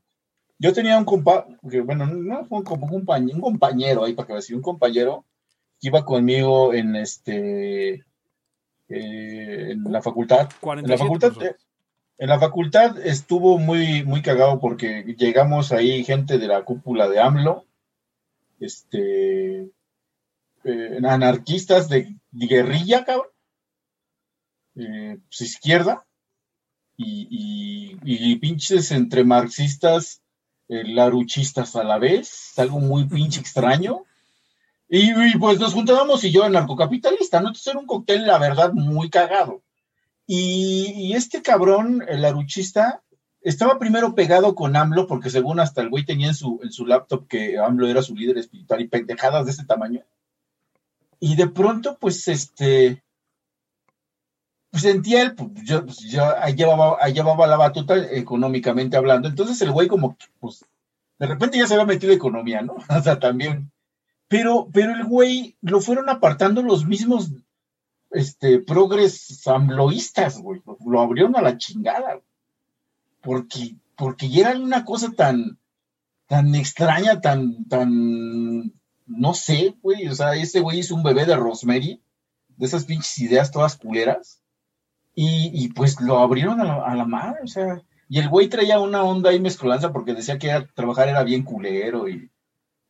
Yo tenía un compa, que, bueno, no fue un, compa- un compañero, un compañero ahí para que decir, un compañero que iba conmigo en este eh, en la facultad. En la 47 facultad, personas. eh, en la facultad estuvo muy, muy cagado porque llegamos ahí gente de la cúpula de AMLO, este eh, anarquistas de, de guerrilla, cabrón, pues, izquierda, y, y, y pinches entre marxistas, eh, laruchistas a la vez, algo muy pinche [LAUGHS] extraño. Y, y, pues nos juntábamos y yo narcocapitalista, ¿no? Entonces era un cóctel, la verdad, muy cagado. Y, y este cabrón, el laruchista, estaba primero pegado con AMLO, porque según hasta el güey tenía en su, en su laptop que AMLO era su líder espiritual y pendejadas de ese tamaño. Y de pronto, pues, este, pues sentía él, pues, yo, pues, yo llevaba, llevaba la batuta económicamente hablando. Entonces el güey como, pues, de repente ya se había metido economía, ¿no? [LAUGHS] O sea, también. Pero, pero el güey lo fueron apartando los mismos, este, progres amloístas, güey. Lo abrieron a la chingada. Porque, porque ya era una cosa tan, tan extraña, tan, tan, no sé, güey. O sea, ese güey hizo un bebé de Rosemary, de esas pinches ideas todas culeras. Y, y pues lo abrieron a la, a la madre, o sea, y el güey traía una onda ahí mezcolanza porque decía que era- trabajar era bien culero y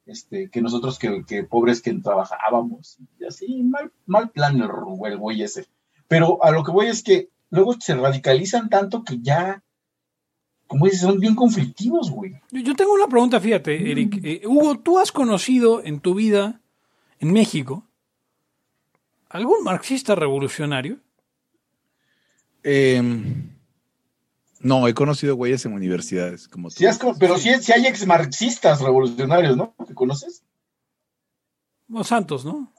este, que nosotros que, que pobres que trabajábamos, y así, mal, mal plan el, el güey ese. Pero a lo que voy es que luego se radicalizan tanto que ya, como dices, son bien conflictivos, güey. Yo- tengo una pregunta, fíjate, Eric. Eh, Hugo, ¿tú has conocido en tu vida, en México, algún marxista revolucionario? Eh, no, he conocido güeyes en universidades. Como tú. Sí pero sí, sí hay ex marxistas revolucionarios, ¿no? ¿Que conoces? Los Santos, ¿no?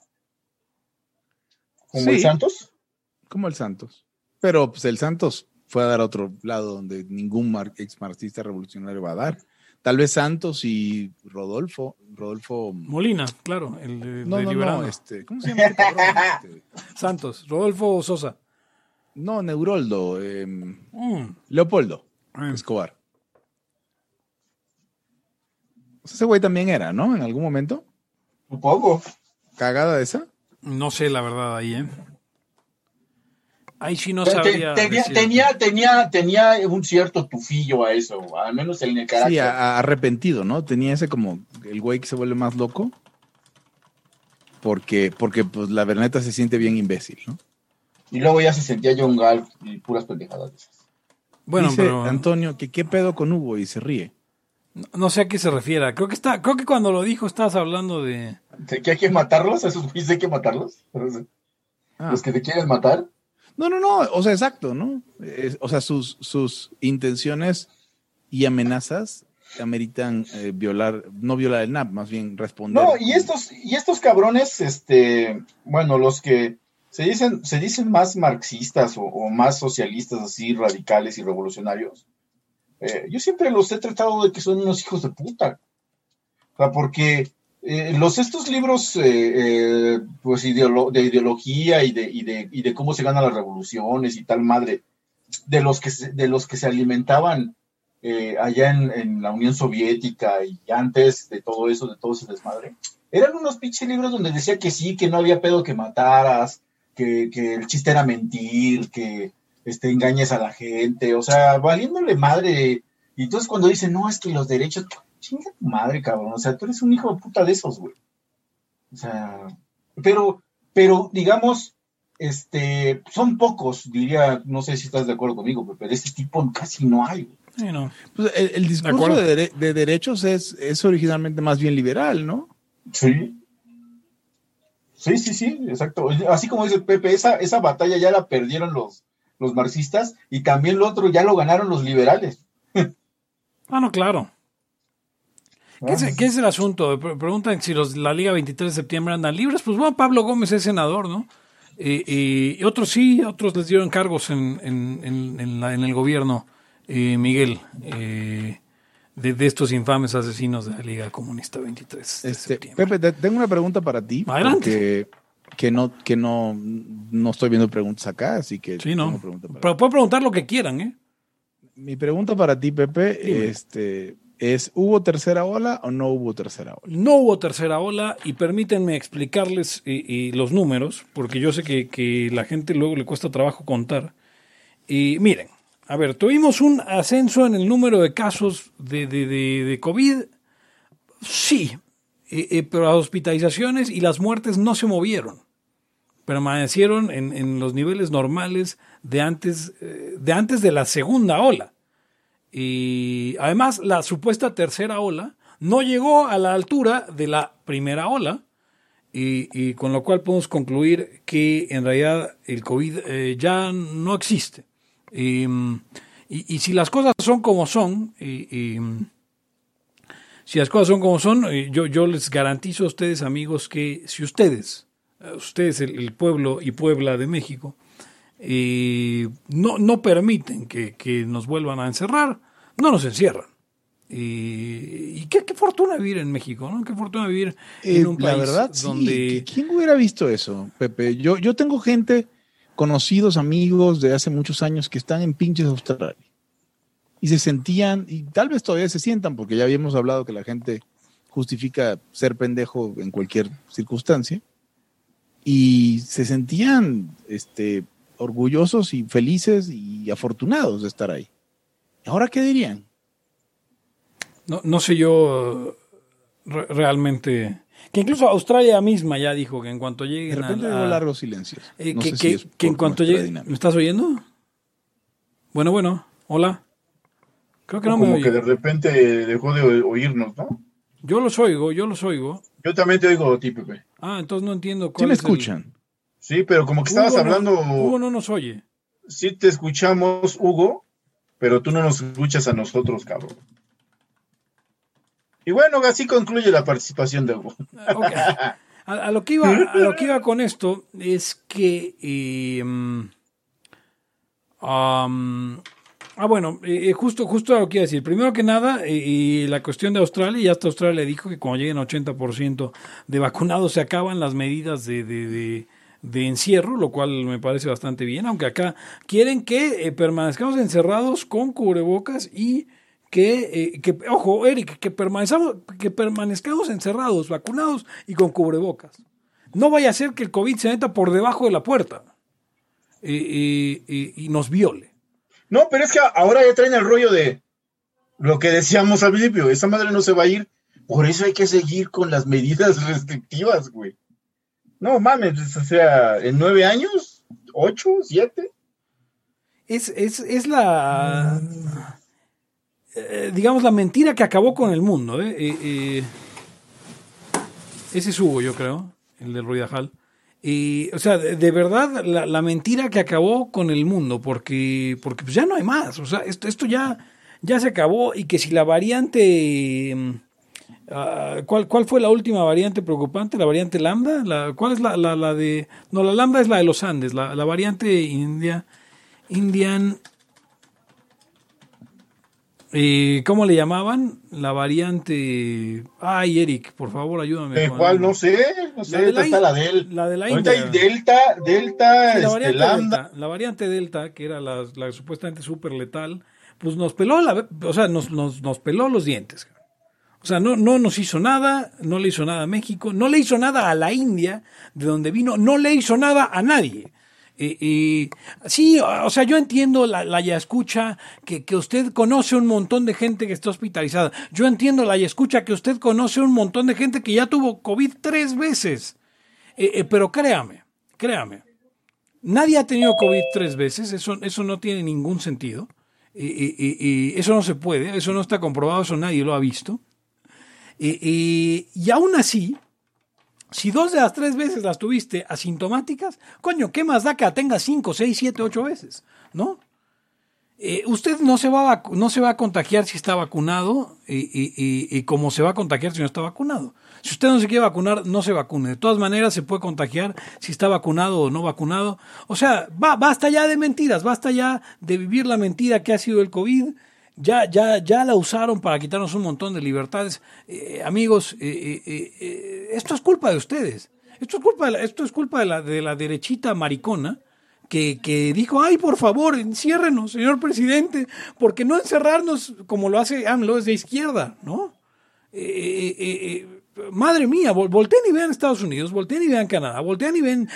Como Sí. el Santos. Como el Santos. Pero pues el Santos fue a dar a otro lado donde ningún mar- ex marxista revolucionario va a dar. Tal vez Santos y Rodolfo. Rodolfo. Molina, claro, el de, No, de no, Liberano. no, este, ¿cómo se llama? Este, [LAUGHS] Santos, Rodolfo Sosa. No, Neuroldo, eh, Mm. Leopoldo. Escobar. Ese güey también era, ¿no? En algún momento. Supongo. Cagada de esa. No sé la verdad ahí, ¿eh? Ahí sí no Te- sabría. tenía, tenía, tenía, tenía un cierto tufillo a eso, al menos en el carácter. Sí, a- a- arrepentido, ¿no? Tenía ese como el güey que se vuelve más loco. Porque, porque pues la verdad se siente bien imbécil, ¿no? Y luego ya se sentía John Gall y puras pendejadas. de esas. Bueno, Dice pero Antonio que qué pedo con Hugo y se ríe. no sé a qué se refiere. Creo que está, creo que cuando lo dijo estabas hablando de. ¿De que hay que matarlos? ¿A esos güeyes hay que matarlos? Ah. ¿Los que te quieren matar? No, no, no, o sea, exacto, ¿no? Es- o sea, sus, sus intenciones y amenazas ameritan eh, violar, no violar el NAP, más bien responder. No, y estos, y estos cabrones, este, bueno, los que se dicen, se dicen más marxistas o, más socialistas así radicales y revolucionarios, eh, yo siempre los he tratado de que son unos hijos de puta. O sea, porque eh, los estos libros eh, pues de ideología y de, y, de, y de cómo se ganan las revoluciones y tal madre, de los que se, de los que se alimentaban allá en, en la Unión Soviética y antes de todo eso, de todo ese desmadre, eran unos pinches libros donde decía que sí, que no había pedo que mataras, que, que el chiste era mentir, que este, engañes a la gente, o sea, valiéndole madre. Y entonces cuando dicen, no, es que los derechos, chinga tu madre, cabrón, o sea, tú eres un hijo de puta de esos, güey. O sea, pero, pero digamos, este, son pocos, diría, no sé si estás de acuerdo conmigo, pero de ese tipo casi no hay. güey. Sí, no. Pues el, el discurso acuerdo. de, dere- de derechos es, es originalmente más bien liberal, ¿no? Sí. Sí, sí, sí, exacto. Así como dice Pepe, esa, esa batalla ya la perdieron los, los marxistas y también lo otro ya lo ganaron los liberales. Ah, no, claro. ¿Qué es, qué es el asunto? Pre- Preguntan si los la Liga 23 de septiembre andan libres. Pues bueno, Pablo Gómez es senador, ¿no? Y otros sí, otros les dieron cargos en, en, en, en la- en el gobierno, eh, Miguel, eh, de, de estos infames asesinos de la Liga Comunista 23 de Este. Pepe, te- tengo una pregunta para ti. Adelante. Que no, que no, no estoy viendo preguntas acá, así que Sí, no. Pero pueden preguntar lo que quieran, ¿eh? Mi pregunta para ti, Pepe, Dime. este, es ¿hubo tercera ola o no hubo tercera ola? No hubo tercera ola y permítanme explicarles eh, eh, los números, porque yo sé que, que la gente luego le cuesta trabajo contar. Y miren, a ver, tuvimos un ascenso en el número de casos de, de, de- COVID, sí, eh, eh, pero las hospitalizaciones y las muertes no se movieron. Permanecieron en, en los niveles normales de antes, eh, de antes de la segunda ola. Y además, la supuesta tercera ola no llegó a la altura de la primera ola, y, con lo cual podemos concluir que en realidad el COVID ya no existe. Y, y- y si las cosas son como son, y- y, mm, si las cosas son como son, eh, yo, yo les garantizo a ustedes, amigos, que si ustedes, eh, ustedes, el, el pueblo y Puebla de México, eh, no, no permiten que, que nos vuelvan a encerrar, no nos encierran. Y, y qué, qué fortuna vivir en México, ¿no? Qué fortuna vivir en Eh, un la país verdad, sí. donde... ¿Quién hubiera visto eso, Pepe? Yo, yo tengo gente, conocidos, amigos de hace muchos años que están en pinches Australia. Y se sentían, y tal vez todavía se sientan, porque ya habíamos hablado que la gente justifica ser pendejo en cualquier circunstancia. Y se sentían este, orgullosos y felices y afortunados de estar ahí. ¿Ahora qué dirían? No, no sé yo re- realmente... Que incluso Australia misma ya dijo que en cuanto De lleguen repente a... hubo a- largos silencios. eh, No que sé que- si es que en cuanto nuestra llegue... dinámica. ¿Me estás oyendo? Bueno, bueno, hola. Creo que no me Como oye. que de repente dejó de oírnos, ¿no? Yo los oigo, yo los oigo. Yo también te oigo a ti, Pepe. Ah, entonces no entiendo ¿Sí cuál me es el- escuchan? Sí, pero como que estabas Hugo no- hablando, Hugo no nos oye. sí te escuchamos, Hugo, pero tú no nos escuchas a nosotros, cabrón. Y bueno, así concluye la participación de Hugo. Ok. A, lo que iba, a lo que iba con esto es que. eh, ah, bueno, eh, eh, justo, justo lo que iba a decir. Primero que nada, eh, la cuestión de Australia, ya hasta Australia dijo que cuando lleguen a 80% de vacunados se acaban las medidas de, de- de- encierro, lo cual me parece bastante bien, aunque acá quieren que permanezcamos encerrados con cubrebocas y que, eh, que, ojo, Eric, que permanezcamos, que permanezcamos encerrados, vacunados y con cubrebocas. No vaya a ser que el COVID se meta por debajo de la puerta eh, eh, eh, y nos viole. No, pero es que ahora ya traen el rollo de lo que decíamos al principio, esa madre no se va a ir, por eso hay que seguir con las medidas [LAUGHS] restrictivas, güey. No mames, o sea, en nueve años, ocho, siete. Es, es, es la, eh, digamos, la mentira que acabó con el mundo. ¿eh? Eh, ese es Hugo, yo creo, el de Ruidajal. Y, o sea, de, de verdad, la, la mentira que acabó con el mundo, porque, porque pues ya no hay más. O sea, esto, esto ya, ya se acabó y que si la variante... mm, ah, ¿cuál, ¿Cuál fue la última variante preocupante? ¿La variante lambda? La, ¿Cuál es la, la, la de...? No, la lambda es la de los Andes, la, la variante india, Indian... eh, ¿Cómo le llamaban? La variante... Ay, Eric, por favor, ayúdame. ¿De con- cuál? No sé, no sé, La de la está la del. la de la Ahorita India. hay Delta, Delta, Sí, la este, variante. Delta, la variante Delta, que era la, la supuestamente súper letal, pues nos peló la, o sea, nos, nos, nos peló los dientes. O sea, no, no nos hizo nada, no le hizo nada a México, no le hizo nada a la India, de donde vino, no le hizo nada a nadie. Y, sí, o sea, yo entiendo la, la ya escucha que, que usted conoce un montón de gente que está hospitalizada. Yo entiendo la ya escucha que usted conoce un montón de gente que ya tuvo COVID tres veces. Eh, eh, pero créame, créame, Nadie ha tenido COVID tres veces, eso, eso no tiene ningún sentido. Y, y- eso no se puede, eso no está comprobado, eso nadie lo ha visto. Y aún así, si dos de las tres veces las tuviste asintomáticas, coño, ¿qué más da que la tengas cinco, seis, siete, ocho veces? ¿No? Eh, usted no se, va a no se va a contagiar si está vacunado y, y, y- y como se va a contagiar si no está vacunado. Si usted no se quiere vacunar, no se vacune. De todas maneras, se puede contagiar si está vacunado o no vacunado. O sea, va, basta ya de mentiras, basta ya de vivir la mentira que ha sido el COVID. Ya, ya, ya la usaron para quitarnos un montón de libertades. Eh, amigos, eh, eh, eh, esto es culpa de ustedes. Esto es culpa de la, esto es culpa de la, de la derechita maricona que, que dijo, ay, por favor, enciérrenos, señor presidente, porque no encerrarnos como lo hace AMLO es de izquierda, ¿no? Eh, eh, eh, eh, madre mía, vol- volteen y vean Estados Unidos, volteen y vean Canadá, volteen y me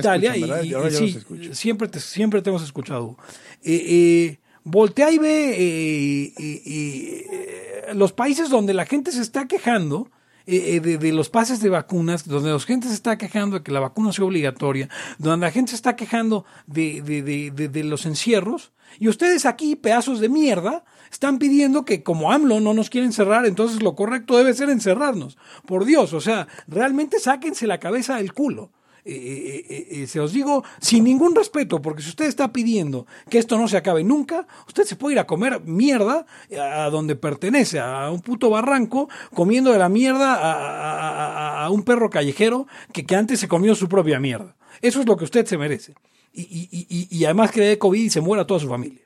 Italia, escuchan, y, y- Ahora y sí, siempre te, siempre te hemos escuchado. Eh, voltea y ve eh, eh, los países donde la gente se está quejando eh, eh, de, de los pases de vacunas, donde la gente se está quejando de que la vacuna sea obligatoria, donde la gente se está quejando de- de- de los encierros, y ustedes aquí, pedazos de mierda, están pidiendo que como AMLO no nos quiere encerrar, entonces lo correcto debe ser encerrarnos. Por Dios, o sea, realmente sáquense la cabeza del culo. Eh, eh, eh, se os digo sin ningún respeto, porque si usted está pidiendo que esto no se acabe nunca, usted se puede ir a comer mierda a donde pertenece, a un puto barranco, comiendo de la mierda a, a- a- a un perro callejero que, que antes se comió su propia mierda. Eso es lo que usted se merece. Y, y- y- y- y además que le dé COVID y se muera toda su familia.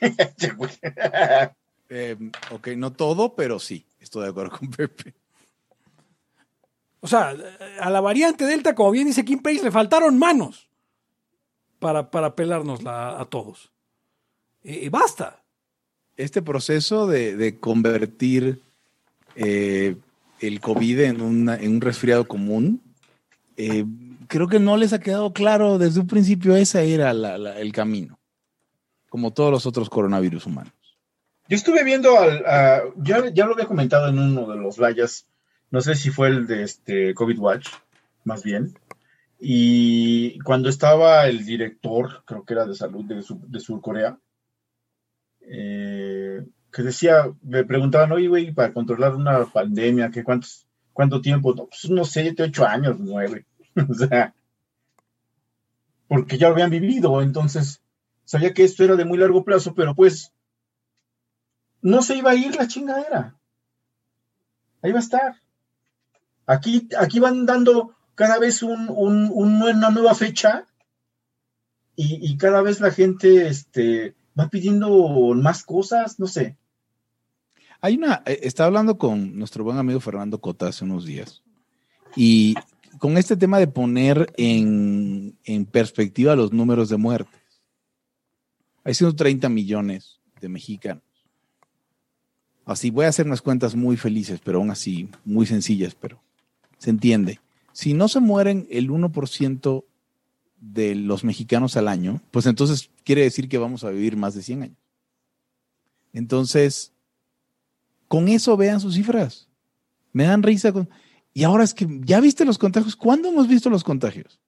[LAUGHS] Eh, ok, no todo, pero sí, estoy de acuerdo con Pepe. O sea, a la variante Delta, como bien dice Kim Pace, le faltaron manos para, para pelárnosla a todos. Y, y basta. Este proceso de, de convertir eh, el COVID en, una- en un resfriado común, eh, creo que no les ha quedado claro desde un principio ese era la- la- el camino, como todos los otros coronavirus humanos. Yo estuve viendo al, a- ya, ya lo había comentado en uno de los layas, no sé si fue el de este COVID Watch, más bien. Y cuando estaba el director, creo que era de salud de, Sur- de Surcorea, eh, que decía, me preguntaban, oye, güey, para controlar una pandemia, ¿qué cuántos, cuánto tiempo? No, pues unos siete, ocho años, nueve. [LAUGHS] o sea, porque ya lo habían vivido, entonces sabía que esto era de muy largo plazo, pero pues no se iba a ir la chingadera. Ahí va a estar. Aquí, aquí van dando cada vez un- un- un- una nueva fecha y, y cada vez la gente este, va pidiendo más cosas, no sé. Hay una, eh, estaba hablando con nuestro buen amigo Fernando Cota hace unos días y con este tema de poner en, en perspectiva los números de muertes. Hay 130 millones de mexicanos. Así voy a hacer unas cuentas muy felices, pero aún así muy sencillas, pero se entiende. Si no se mueren el 1% de los mexicanos al año, pues entonces quiere decir que vamos a vivir más de 100 años. Entonces, con eso vean sus cifras. Me dan risa. Y ahora es que, ¿ya viste los contagios? ¿Cuándo hemos visto los contagios?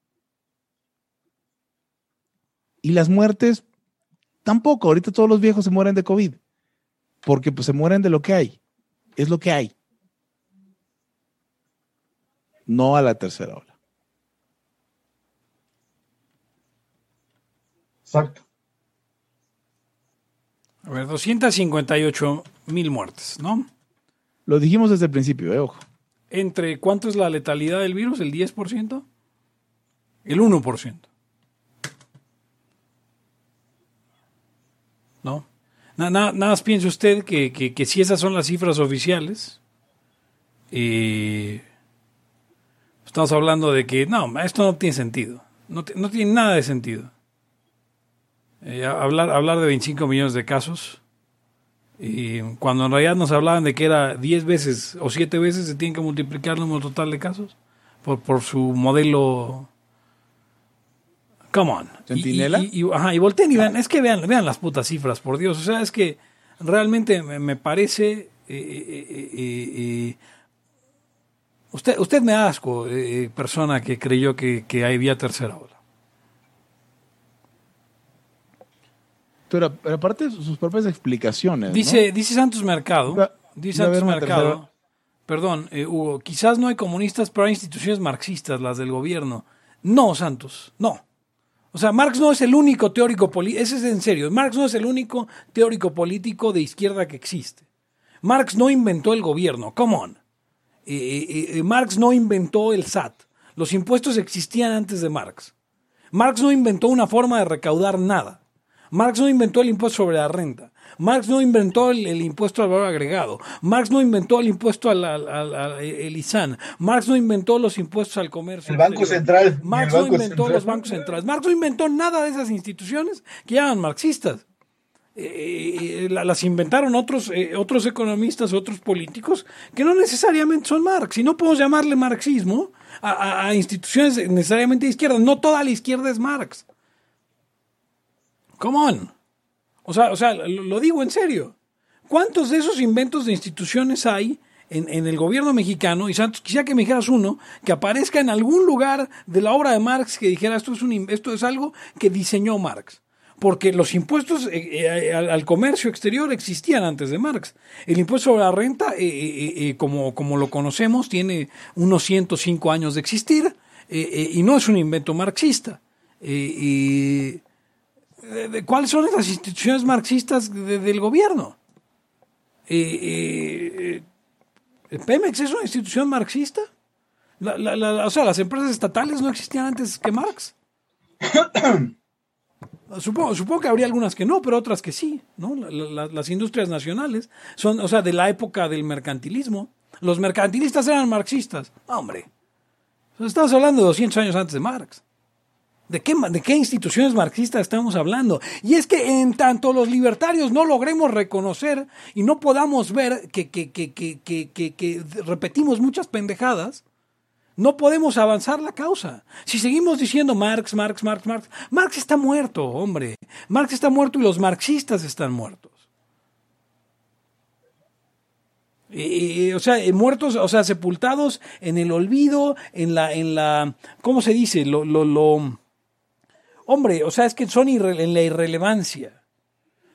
Y las muertes, tampoco. Ahorita todos los viejos se mueren de COVID. Porque pues se mueren de lo que hay. Es lo que hay no a la tercera ola. Exacto. A ver, 258 mil muertes, ¿no? Lo dijimos desde el principio, eh, ojo. ¿Entre cuánto es la letalidad del virus? ¿El 10%? ¿El 1%? ¿No? Nada, nada, más piense usted que, que, que, si esas son las cifras oficiales, eh, estamos hablando de que no, esto no tiene sentido. No, no tiene nada de sentido. Eh, hablar, hablar de 25 millones de casos, y cuando en realidad nos hablaban de que era 10 veces o 7 veces, se tiene que multiplicar el número total de casos por, por su modelo. Come on. Y- ¿Centinela? Y, y, ajá, y volteen y vean, es que vean, vean las putas cifras, por Dios. O sea, es que realmente me, me parece. eh, eh, usted, usted me asco, eh, persona que creyó que, que había tercera ola. Pero, pero aparte sus propias explicaciones. ¿no? Dice, dice Santos Mercado, dice Santos Mercado, tercera. perdón, eh, Hugo, quizás no hay comunistas, pero hay instituciones marxistas, las del gobierno. No, Santos, no. O sea, Marx no es el único teórico político, ese es en serio, Marx no es el único teórico político de izquierda que existe. Marx no inventó el gobierno, come on. Eh, eh, eh, Marx no inventó el SAT. Los impuestos existían antes de Marx. Marx no inventó una forma de recaudar nada. Marx no inventó el impuesto sobre la renta. Marx no inventó el, el impuesto al valor agregado. Marx no inventó el impuesto al, al- al- ISAN. Marx no inventó los impuestos al comercio. El Banco. Central. Marx El no inventó Central. los bancos centrales. Marx no inventó nada de esas instituciones que llaman marxistas. Eh, eh, la- las inventaron otros, eh, otros economistas, otros políticos, que no necesariamente son Marx. Y no podemos llamarle marxismo a, instituciones necesariamente de izquierda. No toda la izquierda es Marx. Come on. O sea, o sea lo, digo en serio. ¿Cuántos de esos inventos de instituciones hay en, el gobierno mexicano? Y Santos, quisiera que me dijeras uno que aparezca en algún lugar de la obra de Marx que dijera esto es, un, esto es algo que diseñó Marx. Porque los impuestos eh, eh, al, comercio exterior existían antes de Marx. El impuesto sobre la renta, eh, eh, como, lo conocemos, tiene unos 105 años de existir y no es un invento marxista. Y- ¿Cuáles son las instituciones marxistas de- del gobierno? Eh, ¿Pemex es una institución marxista? O sea, las empresas estatales no existían antes que Marx. [COUGHS] Supongo, supongo que habría algunas que no, pero otras que sí, ¿no? La- la- las industrias nacionales son, o sea, de la época del mercantilismo. Los mercantilistas eran marxistas. Hombre. Estamos hablando de 200 años antes de Marx. ¿De qué, ¿De qué instituciones marxistas estamos hablando? Y es que en tanto los libertarios no logremos reconocer y no podamos ver que, que, que- que repetimos muchas pendejadas, no podemos avanzar la causa. Si seguimos diciendo Marx, Marx, Marx, Marx, Marx está muerto, hombre. Marx está muerto y los marxistas están muertos. Eh, eh, o sea, eh, muertos, o sea, sepultados en el olvido, en la, en la, ¿cómo se dice? Lo, lo, hombre, o sea, es que son en la irrelevancia.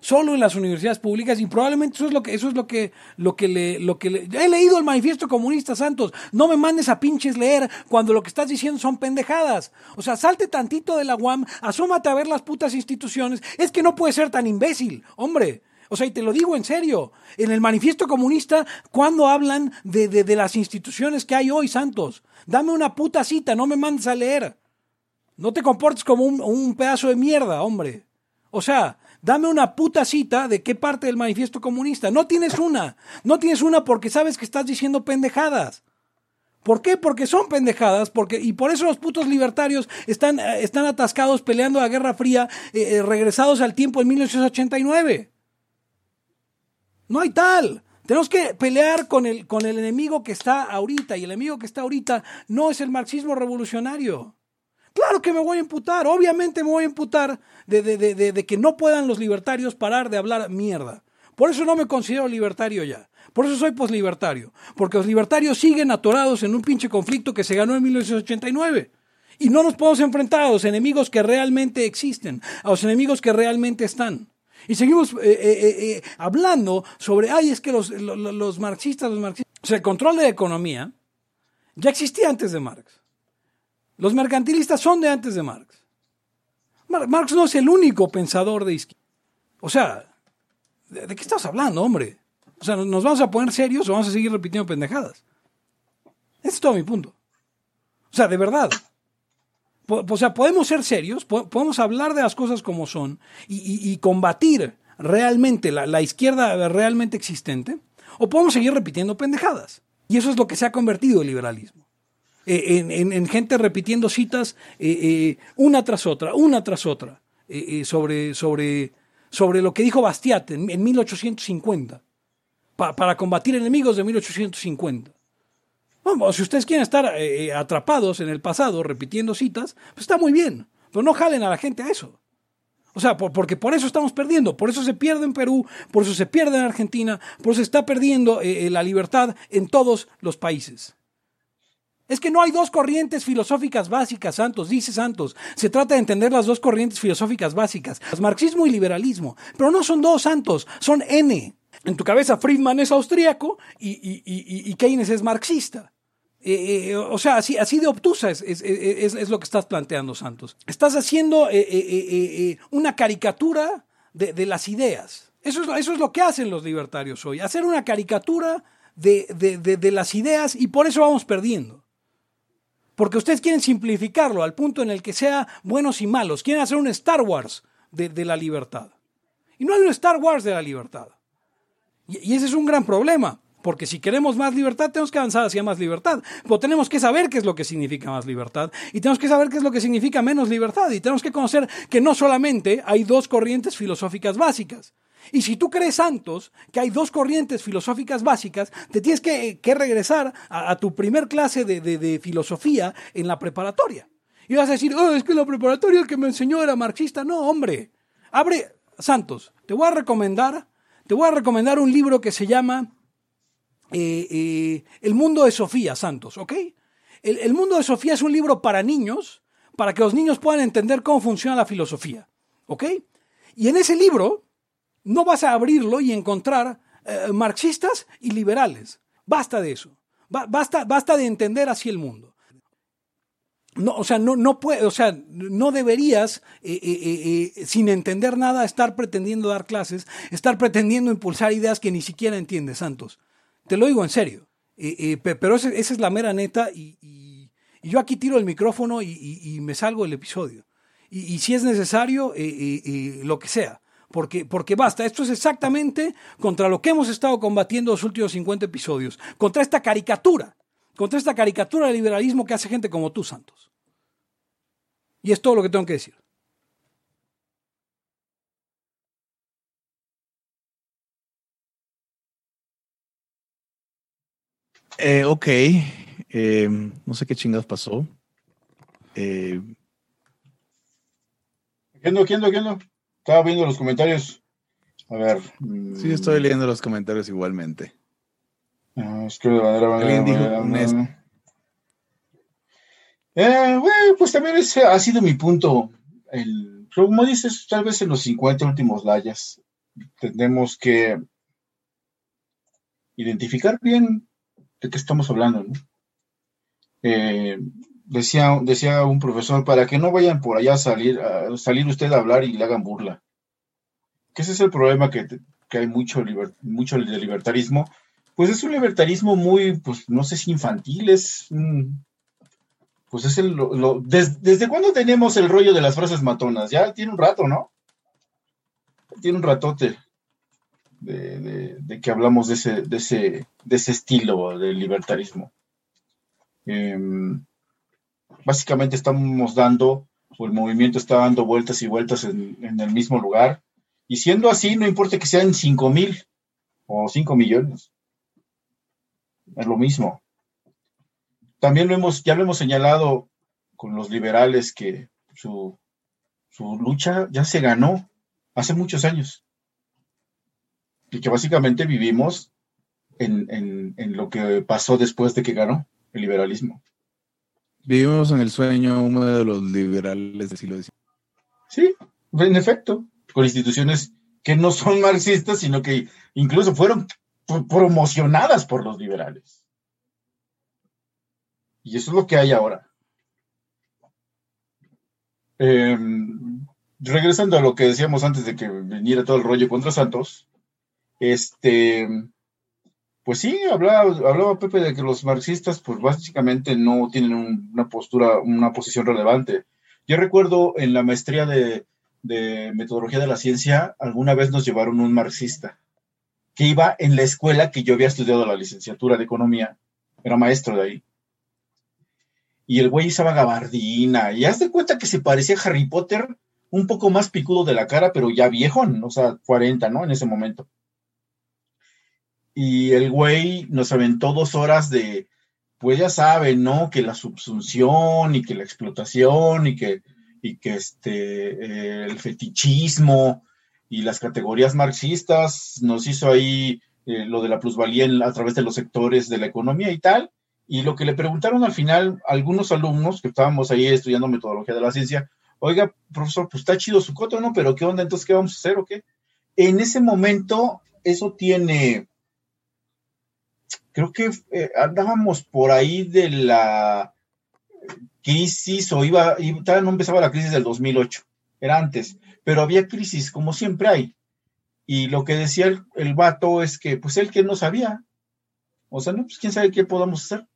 Solo en las universidades públicas y probablemente eso es lo que, eso es lo que, lo que le, lo que le, he leído el manifiesto comunista Santos. No me mandes a pinches leer cuando lo que estás diciendo son pendejadas. O sea, salte tantito de la UAM, asómate a ver las putas instituciones. Es que no puede ser tan imbécil, hombre. O sea, y te lo digo en serio. En el manifiesto comunista, cuando hablan de, de, de las instituciones que hay hoy, Santos, dame una puta cita, no me mandes a leer. No te comportes como un, un pedazo de mierda, hombre. O sea, dame una puta cita de qué parte del manifiesto comunista. No tienes una. No tienes una porque sabes que estás diciendo pendejadas. ¿Por qué? Porque son pendejadas, porque, y por eso los putos libertarios están, eh, están atascados peleando la Guerra Fría, eh, eh, regresados al tiempo de 1989. No hay tal. Tenemos que pelear con el, con el enemigo que está ahorita, y el enemigo que está ahorita no es el marxismo revolucionario. Claro que me voy a imputar, obviamente me voy a imputar de, de, de, de, que no puedan los libertarios parar de hablar mierda. Por eso no me considero libertario ya. Por eso soy poslibertario. Porque los libertarios siguen atorados en un pinche conflicto que se ganó en 1989. Y no nos podemos enfrentar a los enemigos que realmente existen, a los enemigos que realmente están. Y seguimos eh, eh, eh, hablando sobre, ay, es que los, los, los marxistas, los marxistas. O sea, el control de la economía ya existía antes de Marx. Los mercantilistas son de antes de Marx. Mar- Marx no es el único pensador de izquierda. O sea, ¿de, qué estás hablando, hombre? O sea, ¿nos vamos a poner serios o vamos a seguir repitiendo pendejadas? Ese es todo mi punto. O sea, de verdad. O sea, podemos ser serios, po- podemos hablar de las cosas como son y combatir realmente la, la izquierda realmente existente, o podemos seguir repitiendo pendejadas. Y eso es lo que se ha convertido el liberalismo. Eh, en, en- en gente repitiendo citas eh, eh, una tras otra, una tras otra, sobre, sobre, sobre lo que dijo Bastiat en, en 1850, pa- para combatir enemigos de 1850. Vamos, si ustedes quieren estar atrapados en el pasado repitiendo citas, pues está muy bien, pero no jalen a la gente a eso. O sea, por- porque por eso estamos perdiendo, por eso se pierde en Perú, por eso se pierde en Argentina, por eso se está perdiendo la libertad en todos los países. Es que no hay dos corrientes filosóficas básicas, Santos, dice Santos. Se trata de entender las dos corrientes filosóficas básicas, marxismo y liberalismo. Pero no son dos, Santos, son N. En tu cabeza Friedman es austríaco y, Keynes es marxista. Eh, eh, o sea, así, así de obtusa es, lo que estás planteando, Santos. Estás haciendo eh, una caricatura de, las ideas. Eso es, lo- que hacen los libertarios hoy, hacer una caricatura de las ideas y por eso vamos perdiendo. Porque ustedes quieren simplificarlo al punto en el que sea buenos y malos. Quieren hacer un Star Wars de, la libertad. Y no hay un Star Wars de la libertad. Y, y ese es un gran problema. Porque si queremos más libertad, tenemos que avanzar hacia más libertad. Pero tenemos que saber qué es lo que significa más libertad. Y tenemos que saber qué es lo que significa menos libertad. Y tenemos que conocer que no solamente hay dos corrientes filosóficas básicas. Y si tú crees, Santos, que hay dos corrientes filosóficas básicas, te tienes que, que regresar a, tu primer clase de, de- filosofía en la preparatoria. Y vas a decir, "Oh, es que la preparatoria que me enseñó era marxista. No, hombre. Abre, Santos, te voy a recomendar, te voy a recomendar un libro que se llama eh, eh, El mundo de Sofía, Santos, ¿ok? El, el mundo de Sofía es un libro para niños, para que los niños puedan entender cómo funciona la filosofía, ¿ok? Y en ese libro no vas a abrirlo y encontrar eh, marxistas y liberales. Basta de eso. Ba- basta, basta de entender así el mundo. No, o sea, no, no puede, o sea, no deberías, eh, eh, sin entender nada, estar pretendiendo dar clases, estar pretendiendo impulsar ideas que ni siquiera entiendes, Santos. Te lo digo en serio. Pe- pero ese- esa es la mera neta y, yo aquí tiro el micrófono y, y- me salgo del episodio. Y, si es necesario, lo que sea. Porque, porque basta, esto es exactamente contra lo que hemos estado combatiendo los últimos 50 episodios. Contra esta caricatura. Contra esta caricatura del liberalismo que hace gente como tú, Santos. Y es todo lo que tengo que decir. Eh, ok. Eh, no sé qué chingados pasó. Eh, ¿Qué ando, qué ando, qué ando? Estaba viendo los comentarios. A ver. mm, sí, estoy leyendo los comentarios igualmente. ah, es que de manera, manera, Alguien dijo manera, manera. Eh, bueno, pues también ese ha sido mi punto. El, como dices, tal vez en los 50 últimos layas tenemos que identificar bien de qué estamos hablando. ¿no? Eh, decía, decía un profesor, para que no vayan por allá a salir, a salir usted a hablar y le hagan burla. Que ese es el problema que, que hay mucho, liber- mucho de libertarismo. Pues es un libertarismo muy, pues no sé si infantil, es pues es el, lo- lo- des- ¿desde cuándo tenemos el rollo de las frases matonas? Ya tiene un rato, ¿no? Tiene un ratote de, de- de que hablamos de ese, de ese, de ese estilo de libertarismo. Em, básicamente estamos dando, o el movimiento está dando vueltas y vueltas en, en el mismo lugar. Y siendo así, no importa que sean 5 mil o 5 millones. Es lo mismo. También lo hemos, ya lo hemos señalado con los liberales que su, su lucha ya se ganó hace muchos años. Y que básicamente vivimos en, en- en lo que pasó después de que ganó el liberalismo. Vivimos en el sueño húmedo de los liberales del siglo XIX. Sí, en efecto, con instituciones que no son marxistas, sino que incluso fueron pro- promocionadas por los liberales. Y eso es lo que hay ahora. Eh, regresando a lo que decíamos antes de que viniera todo el rollo contra Santos, este, pues sí, hablaba, Pepe de que los marxistas, pues básicamente no tienen un- una postura, una posición relevante. Yo recuerdo en la maestría de, de metodología de la ciencia, alguna vez nos llevaron un marxista que iba en la escuela que yo había estudiado la licenciatura de economía, era maestro de ahí. Y el güey usaba gabardina, y haz de cuenta que se parecía a Harry Potter, un poco más picudo de la cara, pero ya viejón, o sea, 40, ¿no? En ese momento. Y el güey nos aventó dos horas de, pues ya saben, ¿no? Que la subsunción y que la explotación y que, y que este, eh, el fetichismo y las categorías marxistas nos hizo ahí eh, lo de la plusvalía a través de los sectores de la economía y tal. Y lo que le preguntaron al final algunos alumnos que estábamos ahí estudiando metodología de la ciencia, oiga, profesor, pues está chido su coto, ¿no? Pero ¿qué onda? Entonces, ¿qué vamos a hacer o qué? En ese momento, eso tiene, creo que eh, andábamos por ahí de la crisis o iba, todavía no empezaba la crisis del 2008, era antes, pero había crisis como siempre hay. Y lo que decía el, el vato es que, pues él que no sabía, o sea, no, pues quién sabe qué podamos hacer.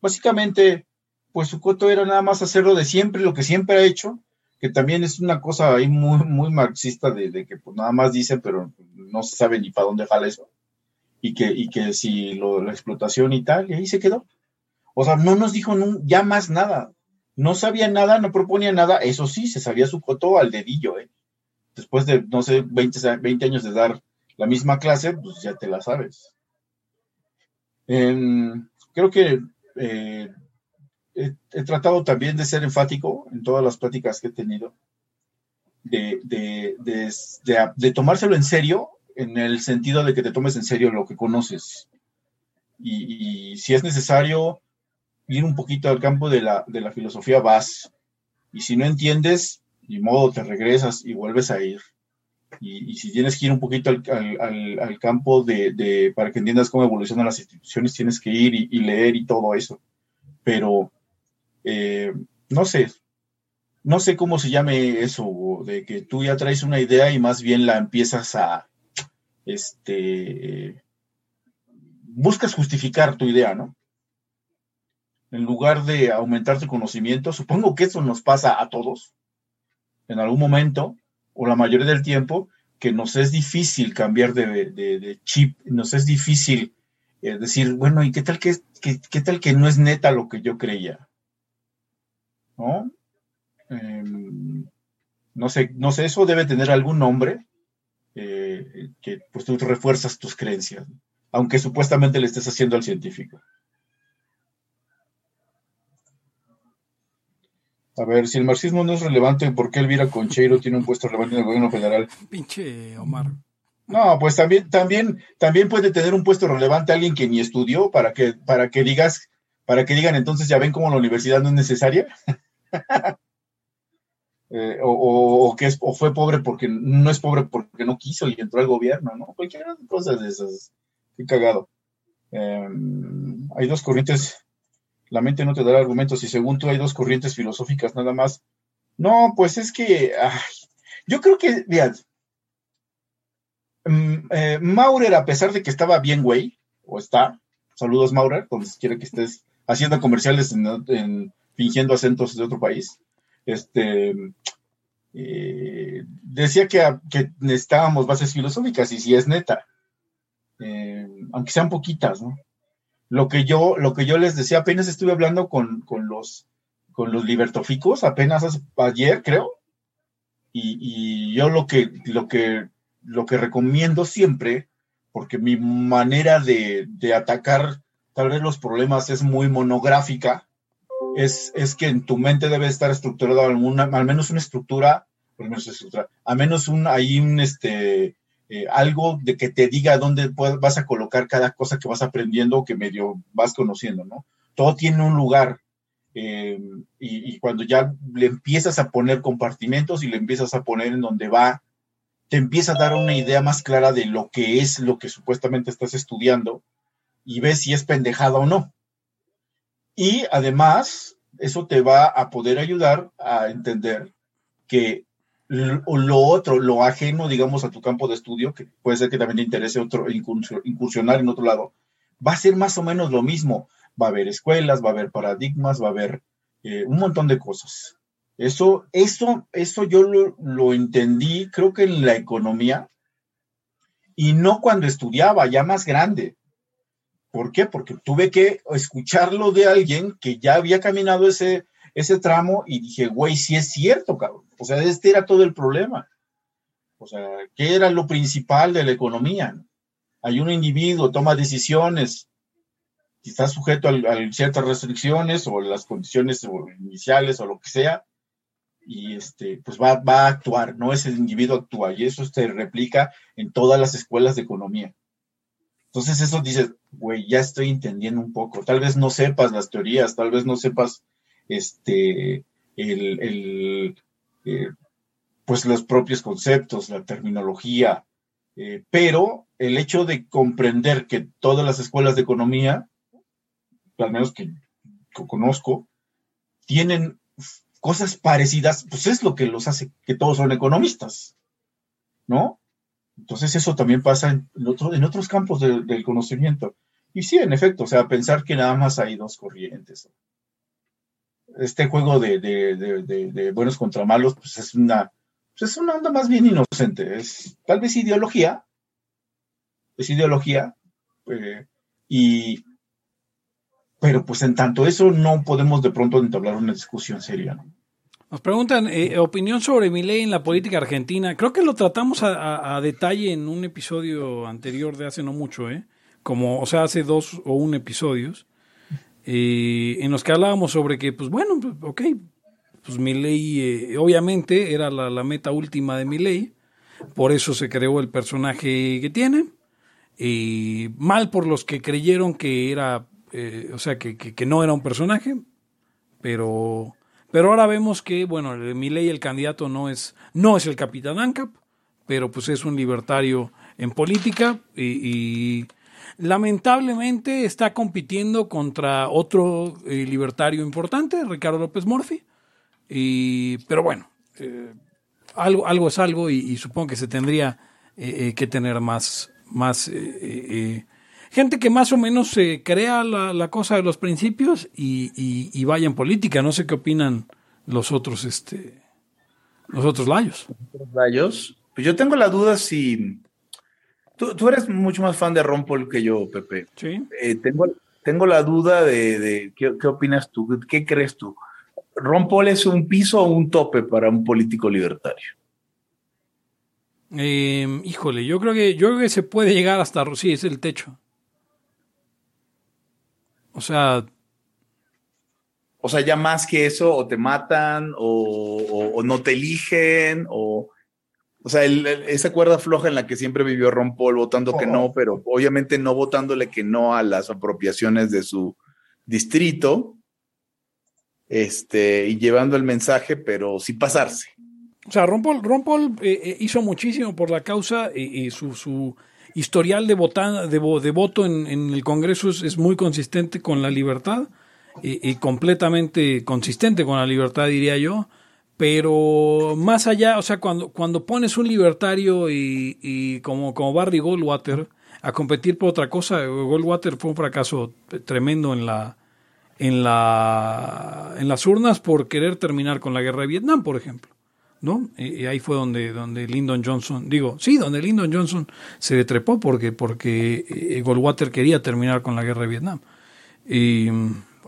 Básicamente, pues su coto era nada más hacerlo de siempre, lo que siempre ha hecho, que también es una cosa ahí muy, muy marxista de, de que pues nada más dicen, pero no se sabe ni para dónde jala eso. Y que, y que si lo, la explotación y tal, y ahí se quedó. O sea, no nos dijo ya más nada. No sabía nada, no proponía nada. Eso sí, se sabía su coto al dedillo, ¿eh? Después de, no sé, 20, a- 20 años de dar la misma clase, pues ya te la sabes. Em, creo que eh, he, tratado también de ser enfático en todas las pláticas que he tenido, de, de, de- de tomárselo en serio, en el sentido de que te tomes en serio lo que conoces. Y, y si es necesario ir un poquito al campo de la, de la filosofía, vas. Y si no entiendes, ni modo, te regresas y vuelves a ir. Y, y si tienes que ir un poquito al, al- al- al campo de, de- para que entiendas cómo evolucionan las instituciones, tienes que ir y, y leer y todo eso. Pero, eh, no sé, no sé cómo se llame eso, de que tú ya traes una idea y más bien la empiezas a, este, buscas justificar tu idea, ¿no? En lugar de aumentar tu conocimiento, supongo que eso nos pasa a todos en algún momento, o la mayoría del tiempo, que nos es difícil cambiar de, chip, nos es difícil eh, decir, bueno, ¿y qué tal que, que- qué tal que no es neta lo que yo creía? ¿No? Em, no sé, no sé, eso debe tener algún nombre eh, que pues tú refuerzas tus creencias, aunque supuestamente le estés haciendo al científico. A ver, si el marxismo no es relevante, ¿por qué Elvira Concheiro tiene un puesto relevante en el gobierno federal? Pinche Omar. No, pues también, también, también puede tener un puesto relevante alguien que ni estudió para que, para que digas, para que digan entonces ya ven cómo la universidad no es necesaria. [LAUGHS] Eh, o, que es, o fue pobre porque no es pobre porque no quiso y entró al gobierno, ¿no? Cualquier cosa de esas. Qué cagado. Eh, hay dos corrientes. La mente no te dará argumentos y según tú hay dos corrientes filosóficas nada más. No, pues es que yo creo que, vean, mm, eh, Maurer, a pesar de que estaba bien, güey, o está, saludos Maurer, donde quiera que estés haciendo comerciales en, en- fingiendo acentos de otro país, este, eh, decía que, que necesitábamos bases filosóficas y si es neta, eh, aunque sean poquitas, ¿no? Lo que yo, lo que yo les decía, apenas estuve hablando con, con los, con los libertoficos, apenas ayer, creo, y, y yo lo que, lo que, lo que recomiendo siempre, porque mi manera de, de atacar tal vez los problemas es muy monográfica, es, es que en tu mente debe estar estructurada alguna, al menos una estructura, al menos, estructura, al menos un, ahí un, este, eh, algo de que te diga dónde vas a colocar cada cosa que vas aprendiendo o que medio vas conociendo, ¿no? Todo tiene un lugar. eh, y, y cuando ya le empiezas a poner compartimentos y le empiezas a poner en donde va, te empieza a dar una idea más clara de lo que es lo que supuestamente estás estudiando y ves si es pendejada o no. Y además, eso te va a poder ayudar a entender que lo otro, lo ajeno, digamos, a tu campo de estudio, que puede ser que también te interese otro, incursi- incursionar en otro lado, va a ser más o menos lo mismo. Va a haber escuelas, va a haber paradigmas, va a haber eh, un montón de cosas. Eso, eso, eso yo lo, lo entendí, creo que en la economía, y no cuando estudiaba, ya más grande. ¿Por qué? Porque tuve que escucharlo de alguien que ya había caminado ese, ese tramo y dije, güey, sí es cierto, cabrón. O sea, este era todo el problema. O sea, ¿qué era lo principal de la economía? Hay un individuo, toma decisiones, está sujeto a, a ciertas restricciones o las condiciones iniciales o lo que sea, y este, pues va, va a actuar, no ese individuo actúa, y eso se replica en todas las escuelas de economía. Entonces eso dices, güey, ya estoy entendiendo un poco. Tal vez no sepas las teorías, tal vez no sepas este, el, el, eh, pues los propios conceptos, la terminología, eh, pero el hecho de comprender que todas las escuelas de economía, al menos que, que conozco, tienen cosas parecidas, pues es lo que los hace que todos son economistas, ¿no? Entonces eso también pasa en, en otro- en otros campos de- del conocimiento. Y sí, en efecto, o sea, pensar que nada más hay dos corrientes. Este juego de- de- de buenos contra malos, pues es una, pues es una onda más bien inocente. Es tal vez ideología, es ideología, eh, y, pero pues en tanto eso no podemos de pronto entablar una discusión seria, ¿no? Nos preguntan eh, opinión sobre mi ley en la política argentina. Creo que lo tratamos a, detalle en un episodio anterior de hace no mucho, ¿eh? Como, o sea, hace dos o un episodios, eh, en los que hablábamos sobre que, pues bueno, pues, ok, pues mi ley eh, obviamente era la, meta última de mi ley, por eso se creó el personaje que tiene, y mal por los que creyeron que era, o sea, que- que no era un personaje, pero pero ahora vemos que bueno Milei el candidato no es no es el capitán ANCAP pero pues es un libertario en política y, lamentablemente está compitiendo contra otro eh, libertario importante Ricardo López Murphy. Y pero bueno eh, algo algo es algo y, supongo que se tendría eh, eh, que tener más más gente que más o menos se crea la, la cosa de los principios y, y- y vaya en política. No sé qué opinan los otros, este, los otros layos. rayos. Pues yo tengo la duda si. Tú, tú eres mucho más fan de Ron Paul que yo, Pepe. Sí. Eh, tengo, tengo la duda de, de ¿qué, qué opinas tú? ¿Qué crees tú? ¿Ron Paul es un piso o un tope para un político libertario? Eh, híjole, yo creo que yo creo que se puede llegar hasta sí, es el techo. O sea, O sea, ya más que eso, o te matan, o, o- o no te eligen, o. O sea, el- el- esa cuerda floja en la que siempre vivió Ron Paul votando que no, pero obviamente no votándole que no a las apropiaciones de su distrito, este, y llevando el mensaje, pero sin pasarse. O sea, Ron Paul, Ron Paul, eh, eh, hizo muchísimo por la causa y, y su, su historial de, vota- de, de voto en, en el Congreso es, es muy consistente con la libertad y, y completamente consistente con la libertad, diría yo. Pero más allá, o sea, cuando, cuando pones un libertario y, y como, como Barry Goldwater a competir por otra cosa, Goldwater fue un fracaso tremendo en la, en la en las urnas por querer terminar con la guerra de Vietnam, por ejemplo. ¿No? Y, ahí fue donde, donde Lyndon Johnson, digo, sí, donde Lyndon Johnson se detrepó porque, porque eh, Goldwater quería terminar con la guerra de Vietnam. Y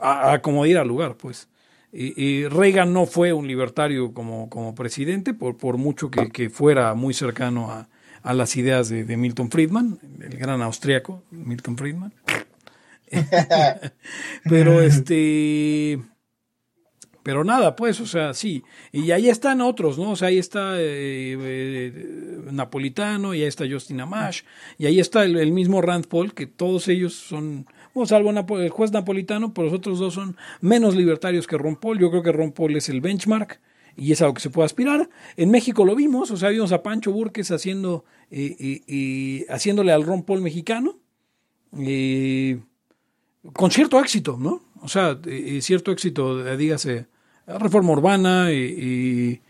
a, a como diera lugar, pues. Y, y Reagan no fue un libertario como, como presidente, por, por mucho que, que fuera muy cercano a, a las ideas de, de Milton Friedman, el gran austriaco, Milton Friedman. [LAUGHS] [LAUGHS] Pero este. Pero nada, pues, o sea, sí. Y ahí están otros, ¿no? O sea, ahí está eh, eh, Napolitano, y ahí está Justin Amash, y ahí está el, mismo Rand Paul, que todos ellos son, bueno, salvo el juez Napolitano, pero los otros dos son menos libertarios que Ron Paul. Yo creo que Ron Paul es el benchmark y es a lo que se puede aspirar. En México lo vimos, o sea, vimos a Pancho Burques haciendo, eh, eh, eh, haciéndole al Ron Paul mexicano. Eh, con cierto éxito, ¿no? O sea, eh, cierto éxito, eh, dígase, reforma urbana y, y,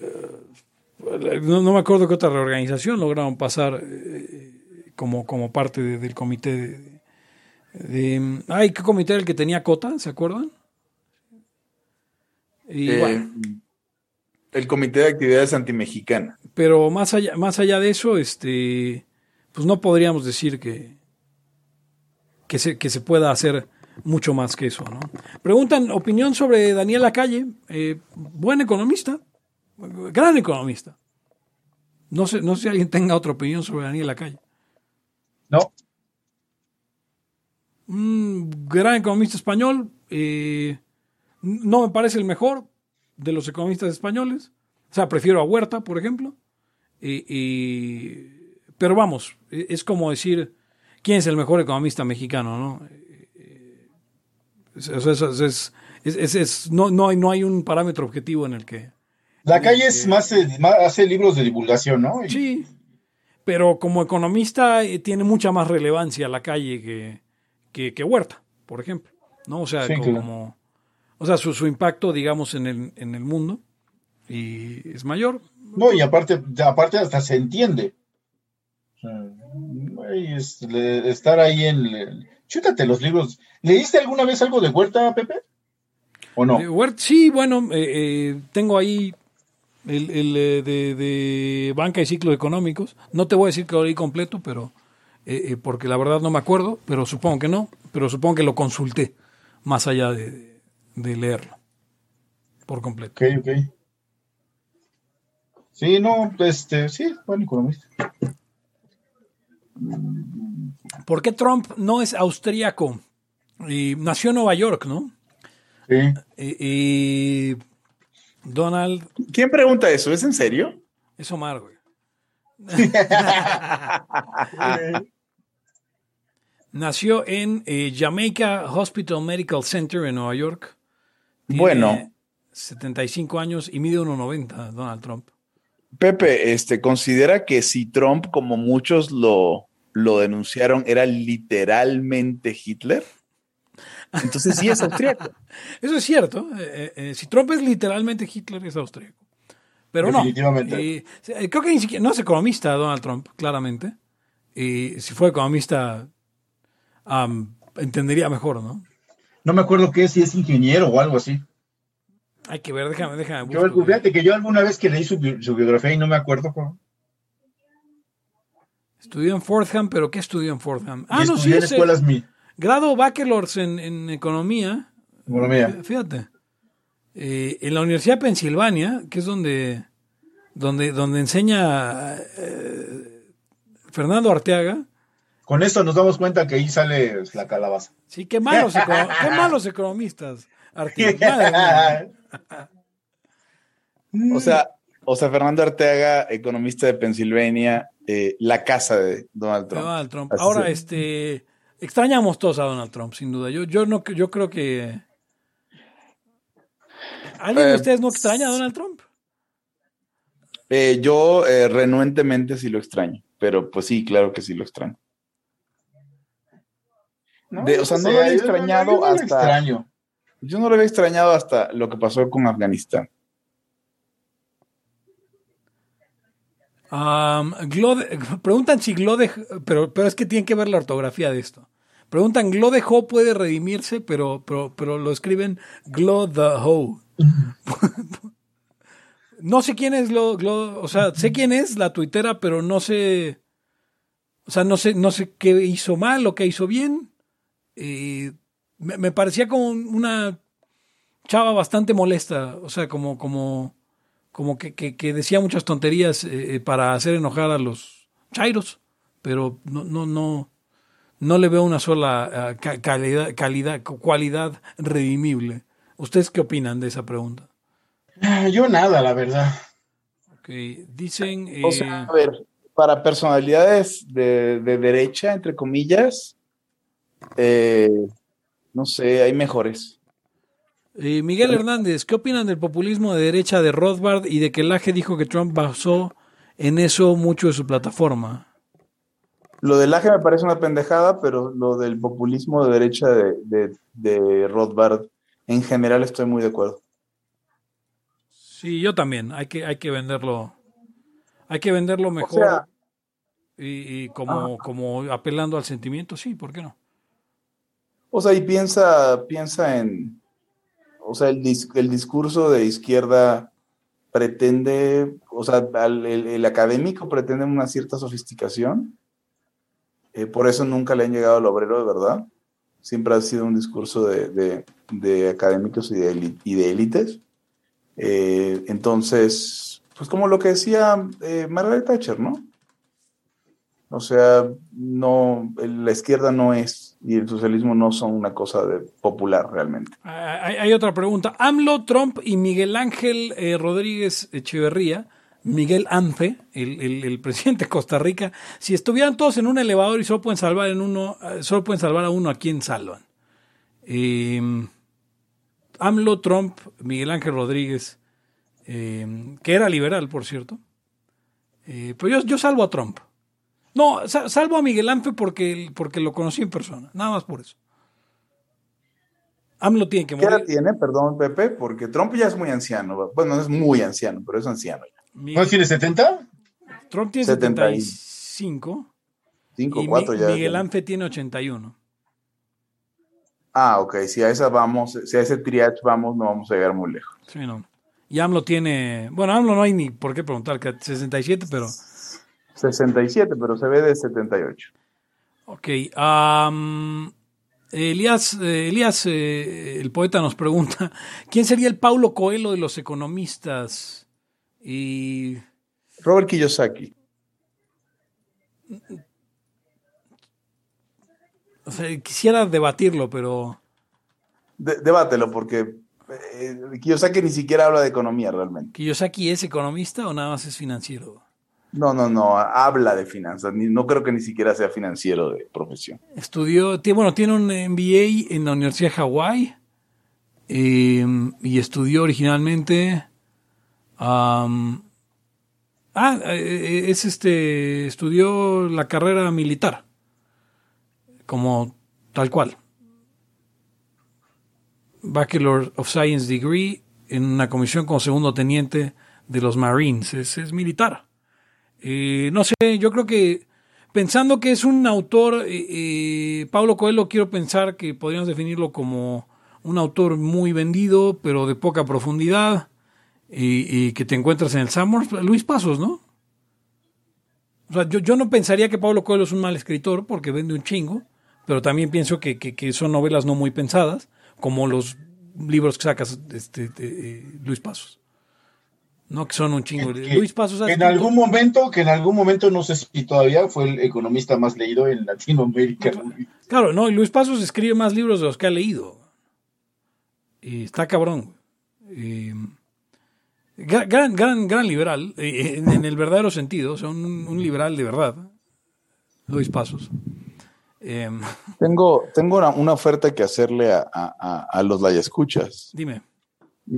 eh, no, no me acuerdo qué otra reorganización lograron pasar eh, como, como parte de- del comité de, de- ay, ¿qué comité era el que tenía cota? ¿Se acuerdan? Y Eh, bueno, el Comité de Actividades Antimexicanas. pero más allá, más allá de eso, este, pues no podríamos decir que, que, se, que se pueda hacer mucho más que eso, ¿no? Preguntan opinión sobre Daniel Lacalle, eh, buen economista, gran economista. No sé, no sé si alguien tenga otra opinión sobre Daniel Lacalle. No, Un gran economista español, eh, no me parece el mejor de los economistas españoles. O sea, prefiero a Huerta, por ejemplo. Pero vamos, e- es como decir quién es el mejor economista mexicano, ¿no? Es- es- es- no, no, hay, no hay un parámetro objetivo en el que... la calle es más, más- hace libros de divulgación, ¿no? Y- Sí, pero como economista eh, tiene mucha más relevancia la calle que, que, que Huerta, por ejemplo. ¿no? O sea, Sí, co- claro. como, o sea su, su impacto, digamos, en el, en el mundo y es mayor. No, y aparte, aparte hasta se entiende. O sea, güey, es- le- estar ahí en... chútate los libros. ¿Leíste alguna vez algo de Huerta, Pepe? ¿O no? Huerta, sí, bueno, eh, eh, tengo ahí el, el, eh, de, de banca y ciclos económicos. No te voy a decir que lo leí completo, pero eh, eh, porque la verdad no me acuerdo, pero supongo que no, pero supongo que lo consulté más allá de, de leerlo por completo. Ok, ok. Sí, no, este, sí, buen economista. ¿Por qué Trump no es austríaco? Y nació en Nueva York, ¿no? Sí. Y, y Donald ¿Quién pregunta eso? ¿Es en serio? es Omar, güey. [LAUGHS] Nació en eh, Jamaica Hospital Medical Center en Nueva York. Tiene Bueno. 75 años y mide 1,90 Donald Trump. Pepe, este, considera que si Trump, como muchos lo, lo denunciaron, era literalmente Hitler. Entonces sí es austríaco. [LAUGHS] Eso es cierto. eh, eh, eh, si Trump es literalmente Hitler, es austríaco. Pero no. Definitivamente. Eh, creo que ni siquiera, no es economista Donald Trump, claramente. Y si fuera economista, entendería mejor, ¿no? No me acuerdo qué, si es ingeniero o algo así. Hay que ver, déjame, déjame. Yo, busco. fíjate que yo alguna vez que leí su, bi- su biografía y no me acuerdo. cómo. Estudió en Fordham, pero ¿qué estudió en Fordham? Ah, no, sí, en es, escuelas mi grado bachelor's en, en economía. economía. Fíjate. Eh, en la Universidad de Pensilvania, que es donde, donde, donde enseña eh, Fernando Arteaga. Con esto nos damos cuenta que ahí sale la calabaza. Sí, qué malos, econo- qué malos economistas, Arteaga. [LAUGHS] O sea, o sea, Fernando Arteaga, economista de Pensilvania, eh, la casa de Donald Trump. Donald Trump. Ahora, este, extrañamos todos a Donald Trump, sin duda. Yo, yo no, yo creo que ¿alguien de Eh, ustedes no extraña a Donald Trump? Eh, yo eh, renuentemente sí lo extraño, pero pues sí, claro que sí lo extraño. De- o sea, no lo había yo extrañado yo no lo hasta- extraño. Yo no lo había extrañado hasta lo que pasó con Afganistán. Am, Glode- preguntan si Glode, pero, pero es que tienen que ver la ortografía de esto. Preguntan, ¿Glodejo puede redimirse? Pero, pero, pero lo escriben Glodeho. [LAUGHS] no sé quién es Glo, Glo- o sea, sé quién es la tuitera, pero no sé, o sea, no sé, no sé qué hizo mal o qué hizo bien. Y me, me parecía como una chava bastante molesta, o sea, como, como, como que, que- que decía muchas tonterías eh, eh, para hacer enojar a los chairos, pero no, no, no, no le veo una sola eh, ca- calidad, calidad, cualidad redimible. ¿Ustedes qué opinan de esa pregunta? Ah, Yo nada, la verdad. Ok, Dicen... O eh, sea, a ver, para personalidades de, de derecha, entre comillas, eh, no sé, hay mejores. Eh, Miguel Hernández, ¿qué opinan del populismo de derecha de Rothbard y de que Laje dijo que Trump basó en eso mucho de su plataforma? Lo del AGE me parece una pendejada, pero lo del populismo de derecha de, de, de Rothbard, en general estoy muy de acuerdo. Sí, yo también. Hay que, hay que venderlo. Hay que venderlo mejor sea- y, y como, como apelando al sentimiento, sí, ¿por qué no? O sea, y piensa, piensa en, o sea, el, dis- el discurso de izquierda pretende, o sea, el, académico pretende una cierta sofisticación. Eh, por eso nunca le han llegado al obrero de verdad. Siempre ha sido un discurso de, de- de académicos y de, élites. Eh, entonces, pues como lo que decía eh, Margaret Thatcher, ¿no? O sea, no, la izquierda no es y el socialismo no son una cosa de popular realmente. Hay, hay otra pregunta. AMLO, Trump y Miguel Ángel eh, Rodríguez Echeverría, Miguel Ance, el, presidente de Costa Rica, si estuvieran todos en un elevador y solo pueden salvar en uno, eh, solo pueden salvar a uno, ¿a quién salvan? Eh, AMLO, Trump, Miguel Ángel Rodríguez, eh, que era liberal, por cierto. Eh, pero yo, yo salvo a Trump. No, sa- salvo a Miguel Ángel porque, porque lo conocí en persona, nada más por eso. AMLO tiene que ¿Qué edad morir. tiene, perdón, Pepe? Porque Trump ya es muy anciano. Bueno, no es muy anciano, pero es anciano ya. ¿No tiene 70? Trump tiene 70 y- 75 Cinco, y Mi- cuatro ya. Miguel Ángel tiene 81. Ah, ok. Si a esa vamos, si a ese triage vamos, no vamos a llegar muy lejos. Sí, no. Y AMLO tiene, bueno, AMLO no hay ni por qué preguntar, que 67, pero 67, pero se ve de 78. ok. am, Elías, eh, Elías eh, el poeta nos pregunta, [LAUGHS] ¿quién sería el Paulo Coelho de los economistas? Y Robert Kiyosaki. o sea, quisiera debatirlo, pero De- debátelo, porque eh, Kiyosaki ni siquiera habla de economía realmente. ¿Kiyosaki es economista o nada más es financiero? No, no, no, habla de finanzas. No creo que ni siquiera sea financiero de profesión. Estudió, bueno, tiene un MBA en la Universidad de Hawái eh, y estudió originalmente. ah, eh, es este, estudió la carrera militar, como tal cual. Bachelor of Science Degree en una comisión como segundo teniente de los Marines, es, es militar. Eh, no sé, yo creo que pensando que es un autor, eh, eh, Pablo Coelho, quiero pensar que podríamos definirlo como un autor muy vendido, pero de poca profundidad, y, que te encuentras en el Summers. Luis Pasos, ¿no? O sea, yo, yo no pensaría que Pablo Coelho es un mal escritor porque vende un chingo, pero también pienso que, que- que son novelas no muy pensadas, como los libros que sacas este, de, eh, Luis Pasos. No que son un chingo. Que- Luis Pasos en algún momento, que en algún momento, no sé si todavía fue el economista más leído en Latinoamérica. Claro, no, y Luis Pasos escribe más libros de los que ha leído. Y está cabrón. Y, gran, gran, gran liberal, en, en el verdadero sentido, o sea, un, un liberal de verdad. Luis Pasos. Em, Tengo, tengo una, una oferta que hacerle a, a, a- los escuchas. dime.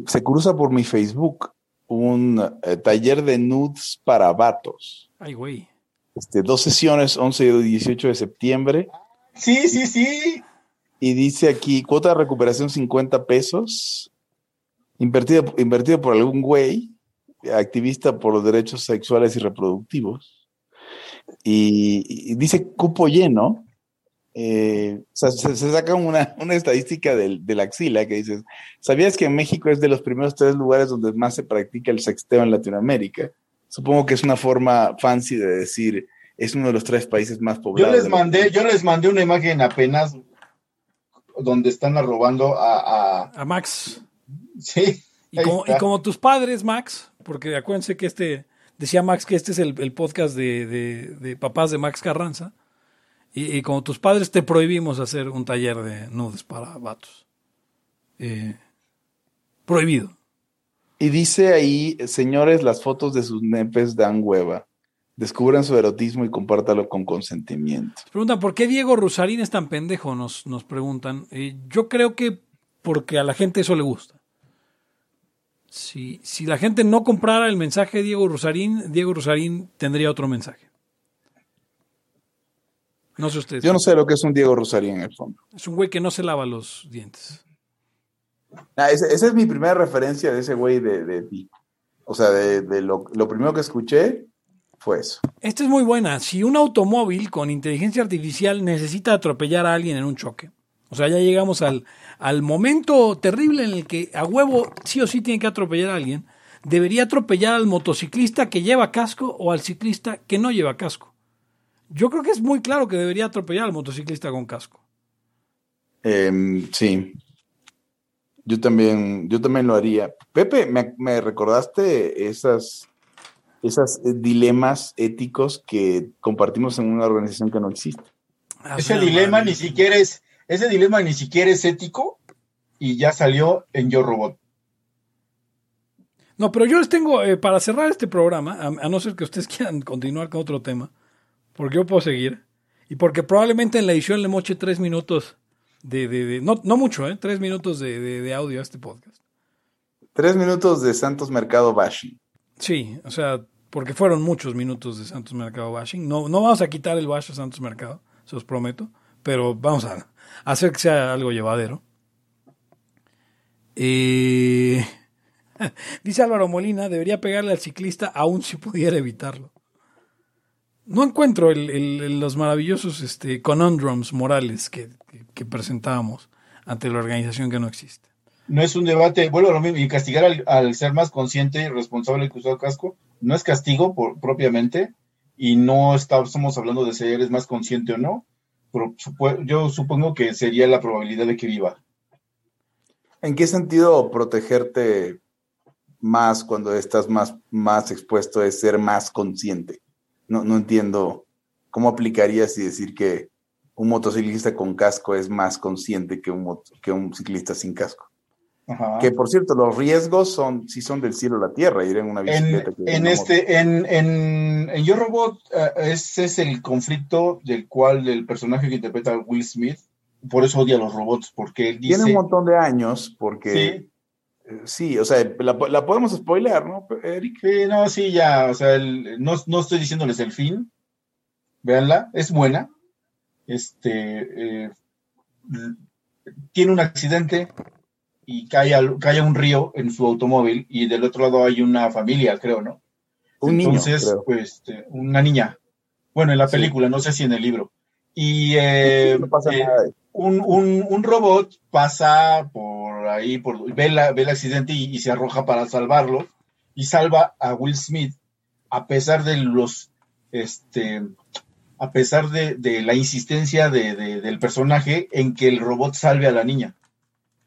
Se cruza por mi Facebook un eh, taller de nudes para vatos. Ay, güey. Este, dos sesiones, 11 y 18 de septiembre. Sí, sí, sí. Y dice aquí, cuota de recuperación 50 pesos, invertido, invertido por algún güey, activista por los derechos sexuales y reproductivos. Y, y dice cupo lleno. Eh, o sea, se, se saca una, una estadística del, de la axila que dices, ¿sabías que México es de los primeros tres lugares donde más se practica el sexteo en Latinoamérica? Supongo que es una forma fancy de decir, es uno de los tres países más Yo poblados. les de mandé, yo les mandé una imagen apenas donde están arrobando a, a- A Max. sí. Y como, y como tus padres, Max, porque acuérdense que este, decía Max que este es el, el podcast de, de- de papás de Max Carranza. Y, y como tus padres te prohibimos hacer un taller de nudes para vatos. Eh, prohibido. Y dice ahí, señores, las fotos de sus nepes dan hueva. Descubran su erotismo y compártalo con consentimiento. Preguntan, ¿por qué Diego Rusarín es tan pendejo? Nos, nos preguntan. Eh, yo creo que porque a la gente eso le gusta. Si, si la gente no comprara el mensaje de Diego Rusarín, Diego Rusarín tendría otro mensaje. No sé ustedes. Yo no sé lo que es un Diego Rosarín en el fondo. Es un güey que no se lava los dientes. Ah, esa es mi primera referencia de ese güey de, de. O sea, de, de lo, lo primero que escuché fue eso. Esta es muy buena. Si un automóvil con inteligencia artificial necesita atropellar a alguien en un choque, o sea, ya llegamos al, al momento terrible en el que a huevo sí o sí tiene que atropellar a alguien, debería atropellar al motociclista que lleva casco o al ciclista que no lleva casco. Yo creo que es muy claro que debería atropellar al motociclista con casco. Em, sí. Yo también, yo también lo haría. Pepe, me, me recordaste esas, esas eh, dilemas éticos que compartimos en una organización que no existe. Ah, Ese dilema ni siquiera es, ese dilema ni siquiera es ético y ya salió en Yo Robot. No, pero yo les tengo, eh, para cerrar este programa, a, a no ser que ustedes [LAUGHS] quieran continuar con otro tema, porque yo puedo seguir, y porque probablemente en la edición le moche tres minutos de, de- de- no, no mucho, ¿eh? Tres minutos de, de- de audio a este podcast. Tres minutos de Santos Mercado Bashing. Sí, o sea, porque fueron muchos minutos de Santos Mercado bashing. No, no vamos a quitar el bash a Santos Mercado, se los prometo, pero vamos a hacer que sea algo llevadero. Eh, [LAUGHS] dice Álvaro Molina, debería pegarle al ciclista aún si pudiera evitarlo. No encuentro el- los maravillosos este, conundrums morales que, que- que presentábamos ante la organización que no existe. No es un debate, vuelvo a lo mismo, y castigar al, al ser más consciente y responsable que usó casco, no es castigo por, propiamente, y no está, estamos hablando de si eres más consciente o no, pero supo- yo supongo que sería la probabilidad de que viva. ¿En qué sentido protegerte más cuando estás más, más expuesto es ser más consciente? No, no entiendo cómo aplicarías y decir que un motociclista con casco es más consciente que un, que un ciclista sin casco. Ajá. Que por cierto, los riesgos son, sí son del cielo a la tierra, ir en una En, bicicleta. que en este, en, en, en Yo Robot, eh, ese es el conflicto del cual el personaje que interpreta Will Smith, por eso odia a los robots, porque él moto. Tiene un dice, montón de años porque... sí, Sí, o sea, la, la podemos spoilear, ¿no, Eric? Sí, no, sí, ya, o sea, el- no, no estoy diciéndoles el fin. Véanla, es buena. Este, eh, tiene un accidente y cae, al- cae a un río en su automóvil y del otro lado hay una familia, creo, ¿no? Un niño, Entonces, creo. pues, este, una niña. Bueno, en la Sí. película, no sé si en el libro. Y eh, no pasa eh, nada. un, un, un robot pasa por ahí, por, ve, la- ve el accidente y, se arroja para salvarlo y salva a Will Smith a pesar de los, este, a pesar de, de la insistencia de- de- del personaje en que el robot salve a la niña.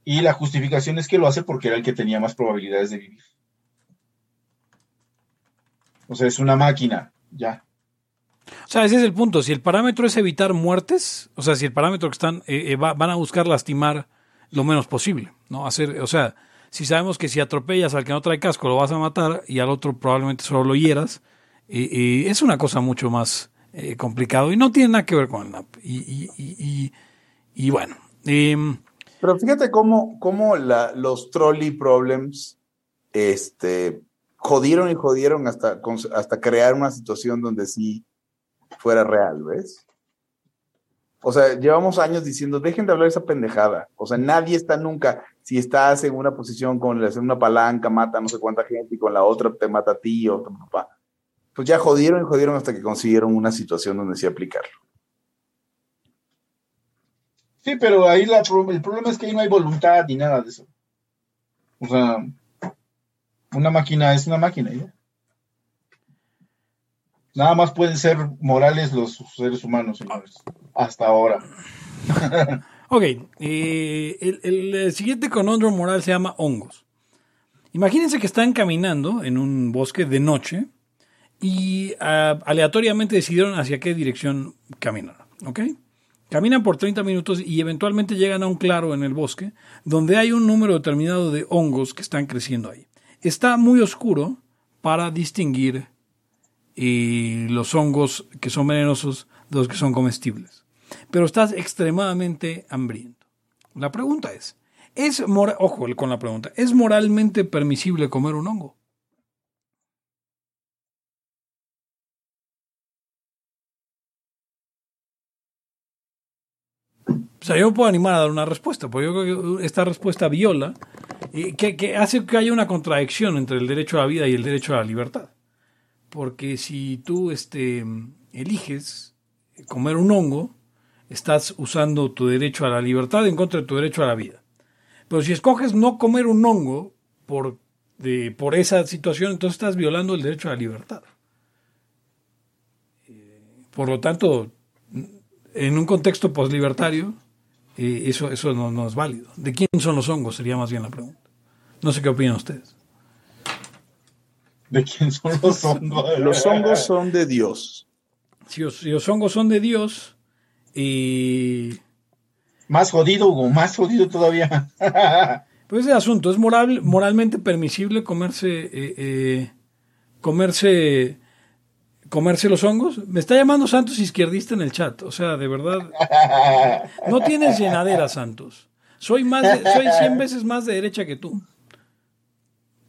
Y la justificación es que lo hace porque era el que tenía más probabilidades de vivir. O sea, es una máquina, ya. O sea, ese es el punto. Si el parámetro es evitar muertes, o sea, si el parámetro que están, eh, eh, va- van a buscar lastimar lo menos posible, ¿no? Hacer, o sea, si sabemos que si atropellas al que no trae casco lo vas a matar y al otro probablemente solo lo hieras, eh, es una cosa mucho más eh, complicado y no tiene nada que ver con el NAP. Y, y, y, y- y bueno, em, Pero fíjate cómo, cómo la- los trolley problems este, jodieron y jodieron hasta, hasta crear una situación donde sí fuera real, ¿ves? O sea, llevamos años diciendo, dejen de hablar esa pendejada. O sea, nadie está nunca, si estás en una posición con una palanca, mata a no sé cuánta gente y con la otra te mata a ti o tu papá. Pues ya jodieron y jodieron hasta que consiguieron una situación donde sí aplicarlo. Sí, pero ahí el problema es que ahí no hay voluntad ni nada de eso. O sea, una máquina es una máquina. ¿ya? Nada más pueden ser morales los seres humanos, señores. Hasta ahora. [LAUGHS] Ok, eh, el, siguiente conundrum moral se llama hongos. Imagínense que están caminando en un bosque de noche y ah, aleatoriamente decidieron hacia qué dirección caminar. ¿Ok? Caminan por 30 minutos y eventualmente llegan a un claro en el bosque donde hay un número determinado de hongos que están creciendo ahí. Está muy oscuro para distinguir eh, los hongos que son venenosos de los que son comestibles pero estás extremadamente hambriento. La pregunta es, ¿es ojo con la pregunta, ¿es moralmente permisible comer un hongo? O sea, yo puedo animar a dar una respuesta, porque yo creo que esta respuesta viola, y que, que hace que haya una contradicción entre el derecho a la vida y el derecho a la libertad. Porque si tú este, eliges comer un hongo, estás usando tu derecho a la libertad en contra de tu derecho a la vida. Pero si escoges no comer un hongo por, de- por esa situación, entonces estás violando el derecho a la libertad. Por lo tanto, en un contexto poslibertario, eh, eso, eso no es válido. ¿De quién son los hongos? Sería más bien la pregunta. No sé qué opinan ustedes. ¿De quién son los hongos? Los hongos son de Dios. Si los, si los hongos son de Dios, y Más jodido, Hugo, más jodido todavía. [LAUGHS] pues ese asunto, ¿es moral, moralmente permisible comerse, eh, eh, comerse, comerse los hongos? Me está llamando Santos izquierdista en el chat, o sea, de verdad, no tienes llenadera, Santos. Soy más, de- soy 100 veces más de derecha que tú.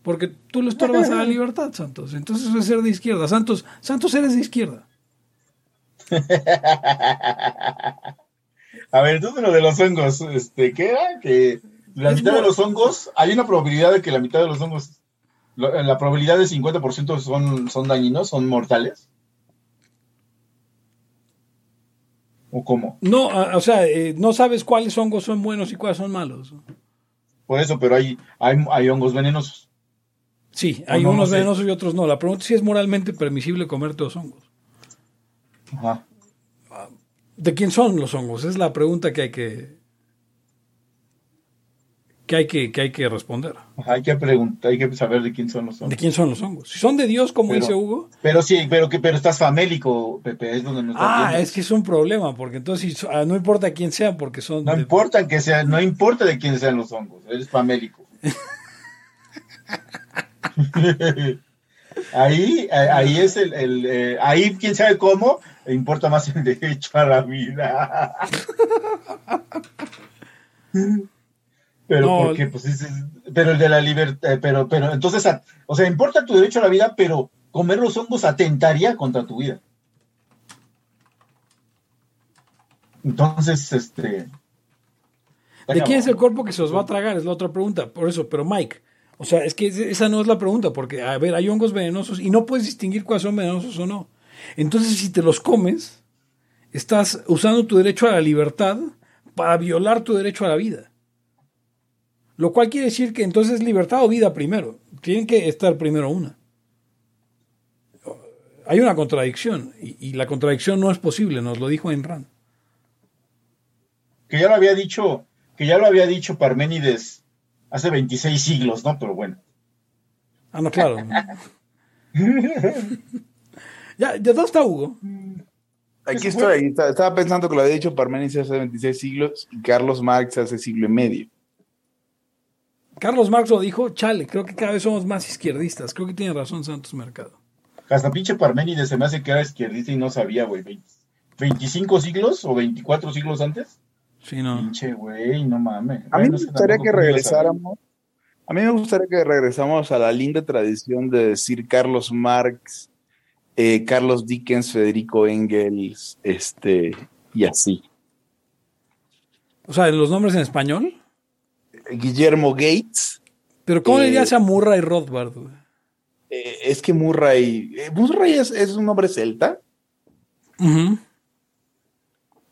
Porque tú le estorbas a la libertad, Santos. Entonces eso es ser de izquierda. Santos, Santos eres de izquierda. [LAUGHS] A ver, entonces lo de los hongos, este, ¿qué era? Que la Es mitad de los hongos, hay una probabilidad de que la mitad de los hongos, la probabilidad del 50% son, son dañinos, son mortales. ¿O cómo? No, o sea, eh, no sabes cuáles hongos son buenos y cuáles son malos. Por eso, pero hay, hay, hay hongos venenosos. Sí, hay no, no unos sé. venenosos y otros no. La pregunta es si es moralmente permisible comerte los hongos. Ajá. ¿De quién son los hongos? Es la pregunta que hay que que hay que, que hay que responder. Ajá, Hay que preguntar, hay que saber de quién son los ¿De hongos. quién son los hongos? Si son de Dios, como Pero- dice Hugo, Pero sí, pero que pero estás famélico, Pepe, es donde no ah, viendo. es que es un problema, porque entonces si ah, no importa quién sean, porque son No de- importa que sea, no importa de quién sean los hongos, eres famélico. [LAUGHS] [LAUGHS] ahí, eh, ahí es el, el, eh, ahí quién sabe cómo, importa más el derecho a la vida. [LAUGHS] Pero No. porque, pues, es- es- pero el de la libertad, pero, pero, entonces, o sea, importa tu derecho a la vida, pero comer los hongos atentaría contra tu vida. Entonces, este. ¿De quién es el cuerpo que se los va a tragar? Es la otra pregunta. Por eso, pero Mike, o sea, es que esa no es la pregunta, porque, a ver, hay hongos venenosos y no puedes distinguir cuáles son venenosos o no. Entonces, si te los comes, estás usando tu derecho a la libertad para violar tu derecho a la vida. Lo cual quiere decir que entonces libertad o vida primero. Tienen que estar primero una. Hay una contradicción y, la contradicción no es posible, nos lo dijo Ayn Rand. que ya lo había dicho, que ya lo había dicho Parménides hace 26 siglos, ¿no? Pero bueno. Ah, no, claro. [LAUGHS] ya, ¿de dónde está Hugo? Aquí estoy, ahí está- estaba pensando que lo había dicho Parménides hace 26 siglos y Carlos Marx hace siglo y medio. Carlos Marx lo dijo, chale, creo que cada vez somos más izquierdistas. Creo que tiene razón Santos Mercado. Hasta pinche Parménides se me hace que era izquierdista y no sabía, güey. Vein- ¿25 siglos o 24 siglos antes? Sí, no. Pinche, güey, no mames. A mí me gustaría que regresáramos. A mí me gustaría que regresamos a la linda tradición de decir Carlos Marx, eh, Carlos Dickens, Federico Engels, este, y así. O sea, los nombres en español. Guillermo Gates. Pero ¿cómo le Eh, dirías a Murray Rothbard? eh, es que Murray. eh, ¿Murray es, es un nombre celta? Ujú.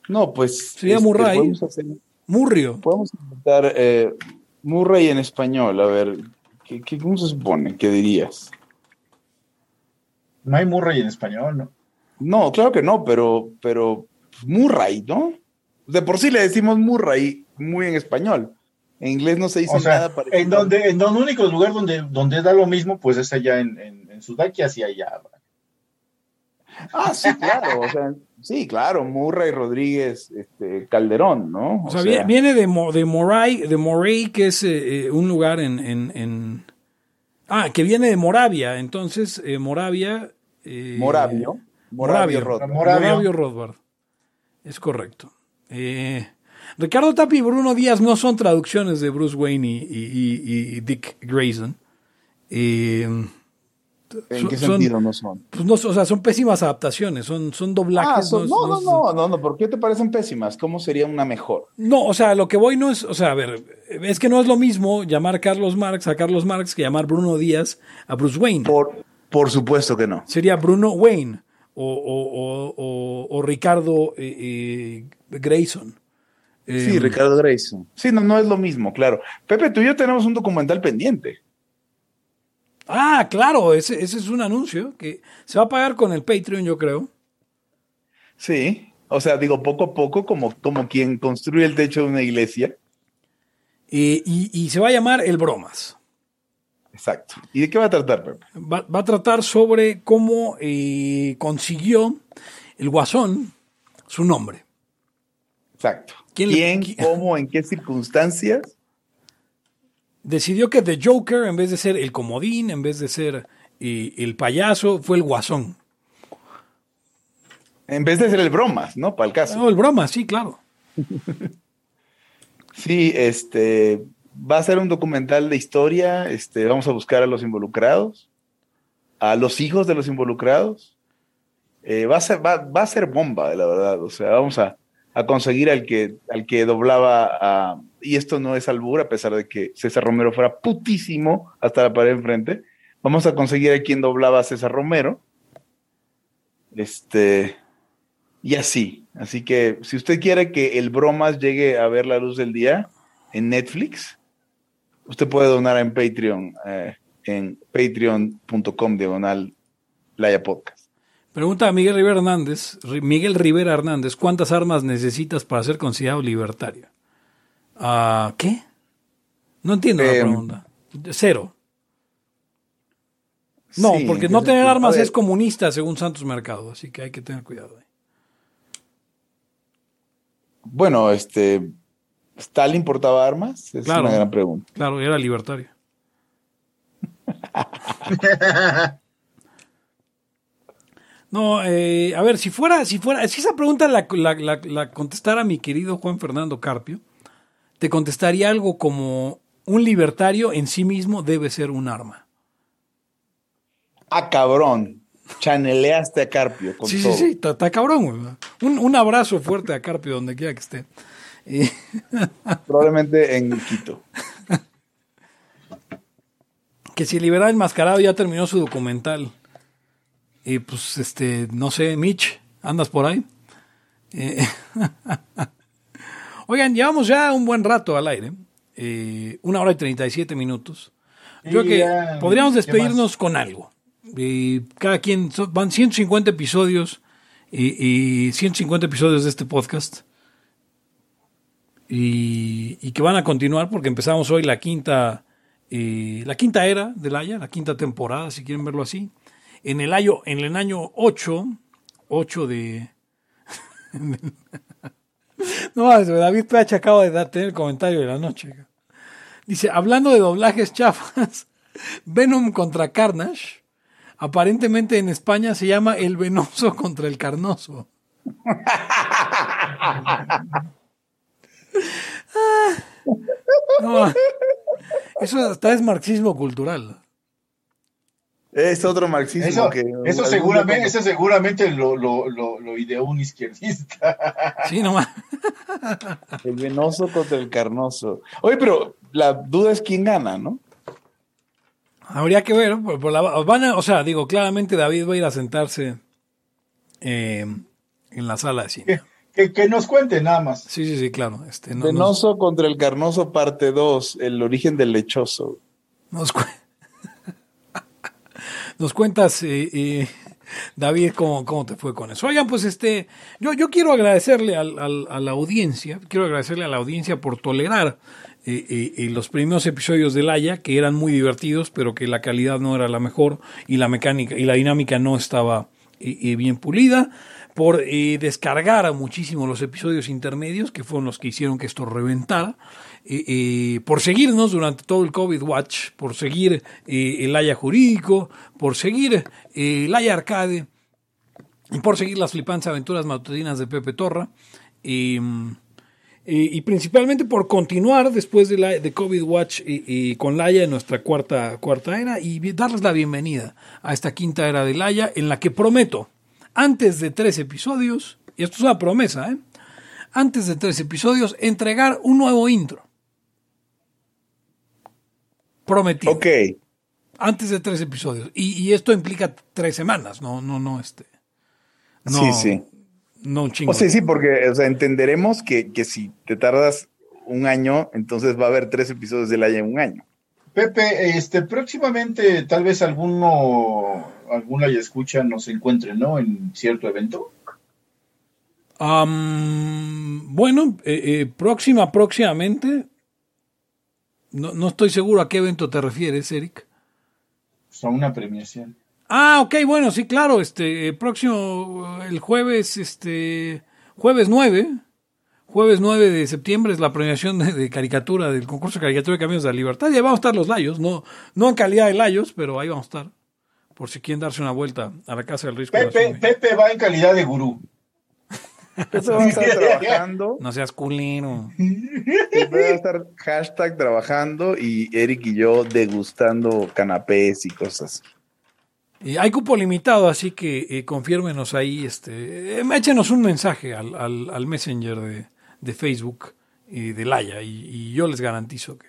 No, pues. Sería este, Murray. Podemos, hacer- Murrio. podemos intentar eh, Murray en español. A ver, ¿qué, qué, cómo se supone? ¿Qué dirías? No hay Murray en español, ¿no? No, claro que no, pero, pero Murray, ¿no? De por sí le decimos Murray muy en español. En inglés no se dice O sea, nada parecido. en donde, en donde único lugar donde, donde da lo mismo, pues es allá en, en, en Sudakia, hacia allá. Ah, sí, claro. O sea, sí, claro. Murray Rodríguez este, Calderón, ¿no? O sea, vie- viene de, Mo- de Moray, de Moray, que es eh, eh, un lugar en, en, en- Ah, que viene de Moravia. Entonces, eh, Moravia... eh, Moravio. Moravio Rothbard. Moravio. Moravio Rothbard. Es correcto. Eh, Ricardo Tapi y Bruno Díaz no son traducciones de Bruce Wayne y, y- y- y Dick Grayson. Eh, ¿En qué son- sentido no son? pues no, o sea, son pésimas adaptaciones, son, son doblajes. Ah, son- no, no, no, no, no. ¿Por qué te parecen pésimas? ¿Cómo sería una mejor? No, o sea, lo que voy no es, o sea, a ver, es que no es lo mismo llamar Carlos Marx a Carlos Marx que llamar Bruno Díaz a Bruce Wayne. Por, Por supuesto que no. Sería Bruno Wayne o, o- o- Ricardo eh, eh, Grayson. Sí, Eh, Ricardo Grayson. Sí, no, no es lo mismo, claro. Pepe, tú y yo tenemos un documental pendiente. Ah, claro, ese, ese es un anuncio que se va a pagar con el Patreon, yo creo. Sí. O sea, digo, poco a poco, como, como quien construye el techo de una iglesia. Eh, y, y se va a llamar El Bromas. Exacto. ¿Y de qué va a tratar, Pepe? Va, va a tratar sobre cómo eh, consiguió el Guasón su nombre. Exacto. ¿Quién ¿Quién, le- qui- cómo, en qué circunstancias? Decidió que The Joker, en vez de ser el comodín, en vez de ser eh, el payaso, fue el Guasón. En vez de ser el bromas, ¿no? Para el caso. No, el Bromas, sí, claro. [LAUGHS] Sí, este va a ser un documental de historia. Este, vamos a buscar a los involucrados, a los hijos de los involucrados. Eh, va, a ser, va, va a ser bomba, la verdad. O sea, vamos a, a conseguir al que, al que doblaba a. Y esto no es albur, a pesar de que César Romero fuera putísimo hasta la pared enfrente. Vamos a conseguir a quien doblaba a César Romero. Este. Y así. Así que si usted quiere que el bromas llegue a ver la luz del día en Netflix, usted puede donar en Patreon, eh, en patreon.com diagonal Laya Podcast. Pregunta a Miguel Rivera Hernández, Miguel Rivera Hernández, ¿cuántas armas necesitas para ser considerado libertario? Ah, ¿Qué? No entiendo la Eh, pregunta. Cero. No, Sí, porque no tener a armas ver, es comunista según Santos Mercado, así que hay que tener cuidado. ahí. Bueno, este. ¿Stalin portaba armas? Es Claro. una gran pregunta. Claro, era libertario. [LAUGHS] No, eh, a ver, si fuera, si fuera, si esa pregunta la, la- la- la contestara mi querido Juan Fernando Carpio, te contestaría algo como un libertario en sí mismo debe ser un arma. Ah, cabrón. Chaneleaste a Carpio con sí, todo. sí, sí, está, está cabrón. Un, un abrazo fuerte a Carpio donde quiera que esté. Eh, [LAUGHS] Probablemente en Quito. que si el liberal enmascarado ya terminó su documental. Y pues, este, no sé, Mitch, ¿andas por ahí? Eh, [LAUGHS] Oigan, llevamos ya un buen rato al aire. eh, una hora y 37 minutos. Yo creo que podríamos ¿qué despedirnos con algo. Eh, cada quien, van 150 episodios y, y 150 episodios de este podcast. Y, y que van a continuar porque empezamos hoy la quinta, eh, la quinta era del Haya, la quinta temporada, si quieren verlo así. En el año, en el año 8, 8 de... [LAUGHS] no, David PH acaba de dar- tener el comentario de la noche. Dice, hablando de doblajes chafas, [LAUGHS] Venom contra Carnage, aparentemente en España se llama El Venoso contra el Carnoso. [LAUGHS] Ah, eso hasta es marxismo cultural. Es otro marxismo Eso, que. eso seguramente, eso seguramente lo, lo, lo, lo ideó un izquierdista. [LAUGHS] Sí, nomás. El venoso contra el carnoso. Oye, pero la duda es quién gana, ¿no? Habría que ver, por- por la- van a- o sea, digo, claramente David va a ir a sentarse eh, en la sala de cine. Que, que nos cuente nada más. Sí, sí, sí, claro. Este, no- Venoso contra el carnoso, parte 2, el origen del lechoso. Nos, cu- nos cuentas, eh, eh, David, cómo, cómo te fue con eso. Oigan, pues este, yo, yo quiero agradecerle a la audiencia, quiero agradecerle a la audiencia por tolerar eh, eh, eh, los primeros episodios del Haya, que eran muy divertidos, pero que la calidad no era la mejor y la mecánica y la dinámica no estaba eh, eh, bien pulida, por descargar muchísimo los episodios intermedios, que fueron los que hicieron que esto reventara, eh, por seguirnos durante todo el COVID Watch, por seguir eh, el Haya Jurídico, por seguir eh, el Haya Arcade, y por seguir las flipantes aventuras matutinas de Pepe Torra. eh, y principalmente por continuar después de, la, de COVID Watch y, y con Laia en nuestra cuarta, cuarta era y darles la bienvenida a esta quinta era de Laia en la que prometo, antes de tres episodios, y esto es una promesa, ¿eh? antes de tres episodios, entregar un nuevo intro. Prometido. Ok, Antes de tres episodios. Y, y esto implica tres semanas, no, no, no, este. No, Sí, sí. No un chingo. O sea, sí, porque o sea, entenderemos que, que si te tardas un año, entonces va a haber tres episodios del año en un año. Pepe, este, próximamente tal vez alguno, alguna ya escucha nos encuentre, ¿no? En cierto evento. Bueno, eh, eh, próxima, próximamente. No, no estoy seguro a qué evento te refieres, Eric. O sea, una premiación. Ah, ok, bueno, sí, claro, este, eh, próximo, eh, el jueves, este, jueves 9, jueves 9 de septiembre es la premiación de, de caricatura, del concurso de caricatura de Caminos de la Libertad, y ahí vamos a estar los Layos, no, no en calidad de Layos, pero ahí vamos a estar, por si quieren darse una vuelta a la Casa del Risco. Pepe, Pepe va en calidad de gurú. Entonces vamos a estar [LAUGHS] trabajando. No seas culero. Voy a estar hashtag trabajando y Eric y yo degustando canapés y cosas. Y hay cupo limitado, así que eh, confírmenos ahí, este, eh, échenos un mensaje al, al, al Messenger de, de Facebook y de Laia y, y yo les garantizo que,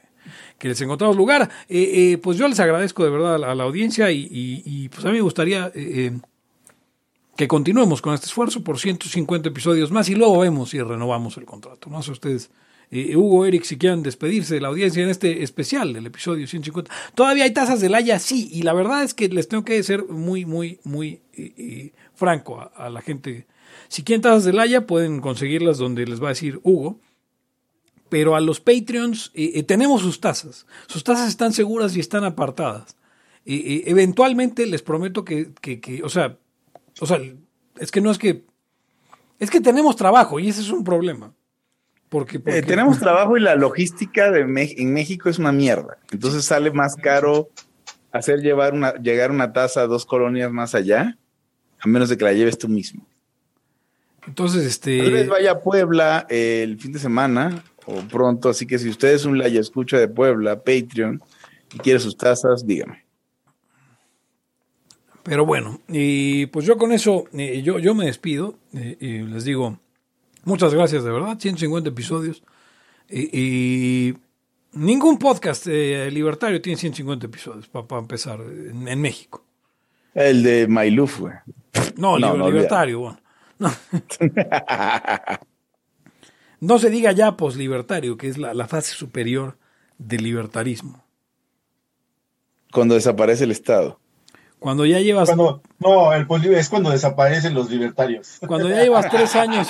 que les encontramos lugar. Eh, eh, pues yo les agradezco de verdad a la, a la audiencia y, y- y, pues a mí me gustaría eh, eh, que continuemos con este esfuerzo por 150 episodios más y luego vemos si renovamos el contrato. No sé ustedes, eh, Hugo, Eric, si quieren despedirse de la audiencia en este especial del episodio 150. Todavía hay tazas de Laia, sí, y la verdad es que les tengo que ser muy, muy, muy eh, eh, franco a, la gente. Si quieren tazas de Laia, pueden conseguirlas donde les va a decir Hugo. Pero a los Patreons eh, eh, tenemos sus tazas. Sus tazas están seguras y están apartadas. Eh, eh, eventualmente les prometo que, que, que, o sea, o sea, es que no es que, es que tenemos trabajo y ese es un problema. Porque, porque- Eh, tenemos trabajo y la logística de en México es una mierda. Entonces sale más caro hacer llevar una, llegar una taza a dos colonias más allá, a menos de que la lleves tú mismo. Entonces, Tal vez este, vaya a Puebla eh, el fin de semana o pronto, así que si usted es un Laya Escucha de Puebla, Patreon, y quiere sus tazas, dígame. Pero bueno, y pues yo con eso, eh, yo, yo me despido eh, y les digo, muchas gracias de verdad, 150 episodios. Y, y ningún podcast eh, libertario tiene 150 episodios, para empezar, en, en México. El de Mailuf, güey. No, No, liber- no, libertario, bueno. No. [LAUGHS] No se diga ya poslibertario, que es la, la fase superior del libertarismo. Cuando desaparece el Estado. Cuando ya llevas, Cuando, no, el es cuando desaparecen los libertarios. cuando ya llevas tres años,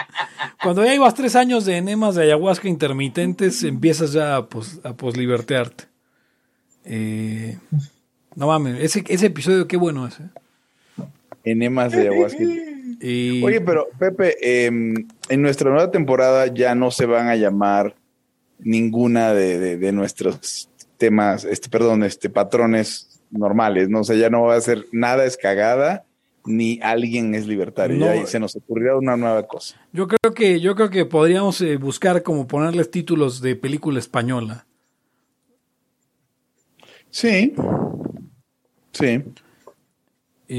[LAUGHS] cuando ya llevas tres años de enemas de ayahuasca intermitentes, empiezas ya a, pos, a poslibertearte. Eh, no mames, ese, ese episodio qué bueno es. ¿eh? Enemas de ayahuasca. [LAUGHS] Y- Oye, pero Pepe, eh, en nuestra nueva temporada ya no se van a llamar ninguna de, de- de nuestros temas, este, perdón, este, patrones normales, ¿no? O sea, ya no va a ser nada es cagada, ni alguien es libertario. No. Ya ahí se nos ocurrió una nueva cosa. yo creo que yo creo que podríamos eh, buscar como ponerles títulos de película española. Sí. Sí.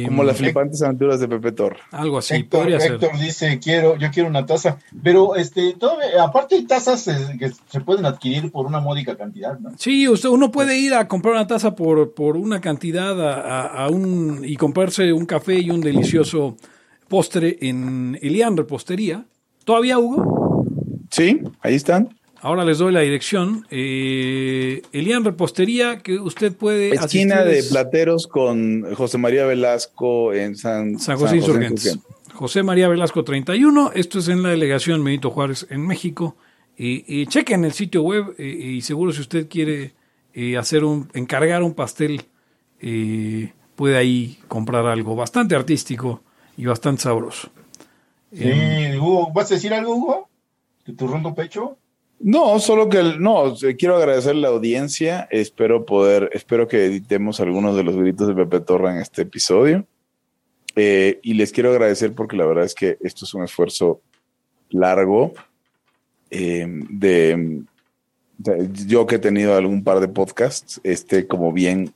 Como mm, las flipantes aventuras de Pepe Torre. algo así Héctor, podría ser. Héctor dice, quiero, yo quiero una taza. Pero este, todavía- aparte hay tazas eh, que se pueden adquirir por una módica cantidad, ¿no? Sí, usted, uno puede ir a comprar una taza por, por una cantidad a, a- a un, y comprarse un café y un delicioso postre en Elian Repostería. ¿Todavía, Hugo? Sí, ahí están. Ahora les doy la dirección. Eh, Elian Repostería, que usted puede Esquina de Plateros con José María Velasco en San, San José Insurgentes. José María Velasco 31. Esto es en la delegación Benito Juárez en México. Y, y chequen el sitio web eh, y seguro si usted quiere eh, hacer un encargar un pastel eh, puede ahí comprar algo bastante artístico y bastante sabroso. Sí, Hugo, ¿vas a decir algo, Hugo? ¿De tu rondo pecho? No, solo que el- no, eh, quiero agradecer la audiencia. Espero poder, espero que editemos algunos de los gritos de Pepe Torra en este episodio. Eh, y les quiero agradecer porque la verdad es que esto es un esfuerzo largo. eh, de, yo que he tenido algún par de podcasts, este, como bien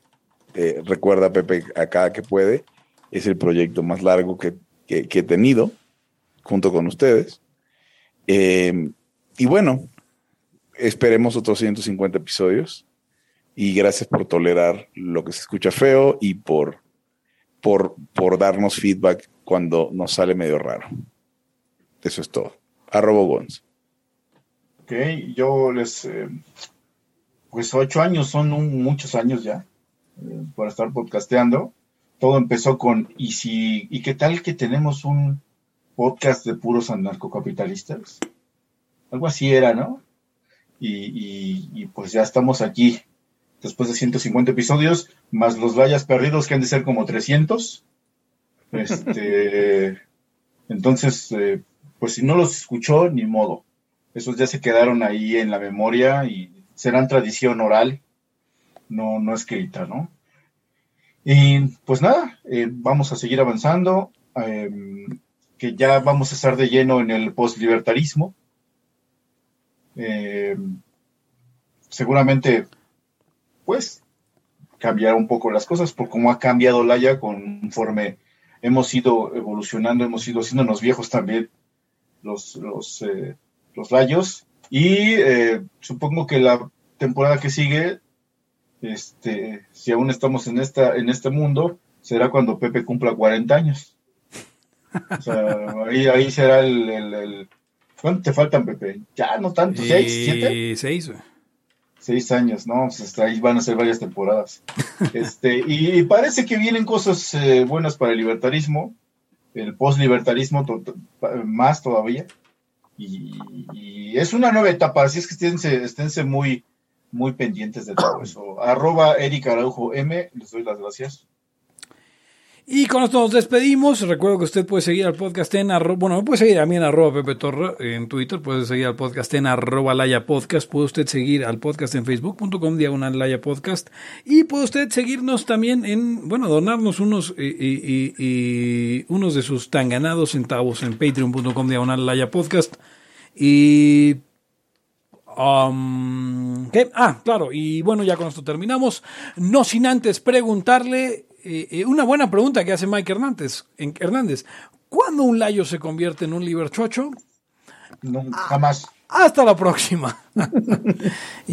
eh, recuerda Pepe a cada que puede, es el proyecto más largo que, he tenido junto con ustedes. Y bueno, esperemos otros 150 episodios Y gracias por tolerar lo que se escucha feo y por, por, por darnos feedback cuando nos sale medio raro. Eso es todo. Arrobo Gons. Ok, yo les... eh, pues ocho años son muchos años ya eh, para estar podcasteando. Todo empezó con, ¿y si, y qué tal que tenemos un podcast de puros anarcocapitalistas? Algo así era, ¿no? Y, y- y, pues ya estamos aquí, después de 150 episodios, más los layas perdidos que han de ser como 300. Este, [LAUGHS] entonces, eh, pues si no los escuchó, ni modo. Esos ya se quedaron ahí en la memoria y serán tradición oral, no, no escrita, ¿no? Y pues nada, eh, vamos a seguir avanzando, eh, que ya vamos a estar de lleno en el postlibertarismo. Eh, seguramente, pues, cambiará un poco las cosas por cómo ha cambiado Laia conforme hemos ido evolucionando, hemos ido haciéndonos viejos también los, los, eh, los layos. Y eh, supongo que la temporada que sigue, este, si aún estamos en, esta, en este mundo, será cuando Pepe cumpla 40 años. O sea, ahí, ahí será el, el, el- ¿Cuánto te faltan, Pepe? Ya, no tanto, ¿seis, siete? Eh, seis, güey. Seis años, ¿no? Pues hasta ahí van a ser varias temporadas. [LAUGHS] Este, y parece que vienen cosas eh, buenas para el libertarismo, el post-libertarismo to- más todavía. Y, y es una nueva etapa, así es que esténse, esténse muy, muy pendientes de todo eso. Arroba Eric Araujo M, les doy las gracias. Y con esto nos despedimos. Recuerdo que usted puede seguir al podcast en arroba, bueno, puede seguir a mí en arroba Pepe Torre en Twitter, puede seguir al podcast en arroba Laya Podcast, puede usted seguir al podcast en facebook.com diagonal Laya Podcast y puede usted seguirnos también en, bueno, donarnos unos, y, y- y- y unos de sus tan ganados centavos en patreon.com diagonal Laya Podcast y Um, ¿qué? Ah, claro, y bueno, ya con esto terminamos. No sin antes preguntarle eh, eh, una buena pregunta que hace Mike Hernández. en- Hernández. ¿Cuándo un layo se convierte en un liberchocho? No, jamás. Hasta la próxima. [LAUGHS]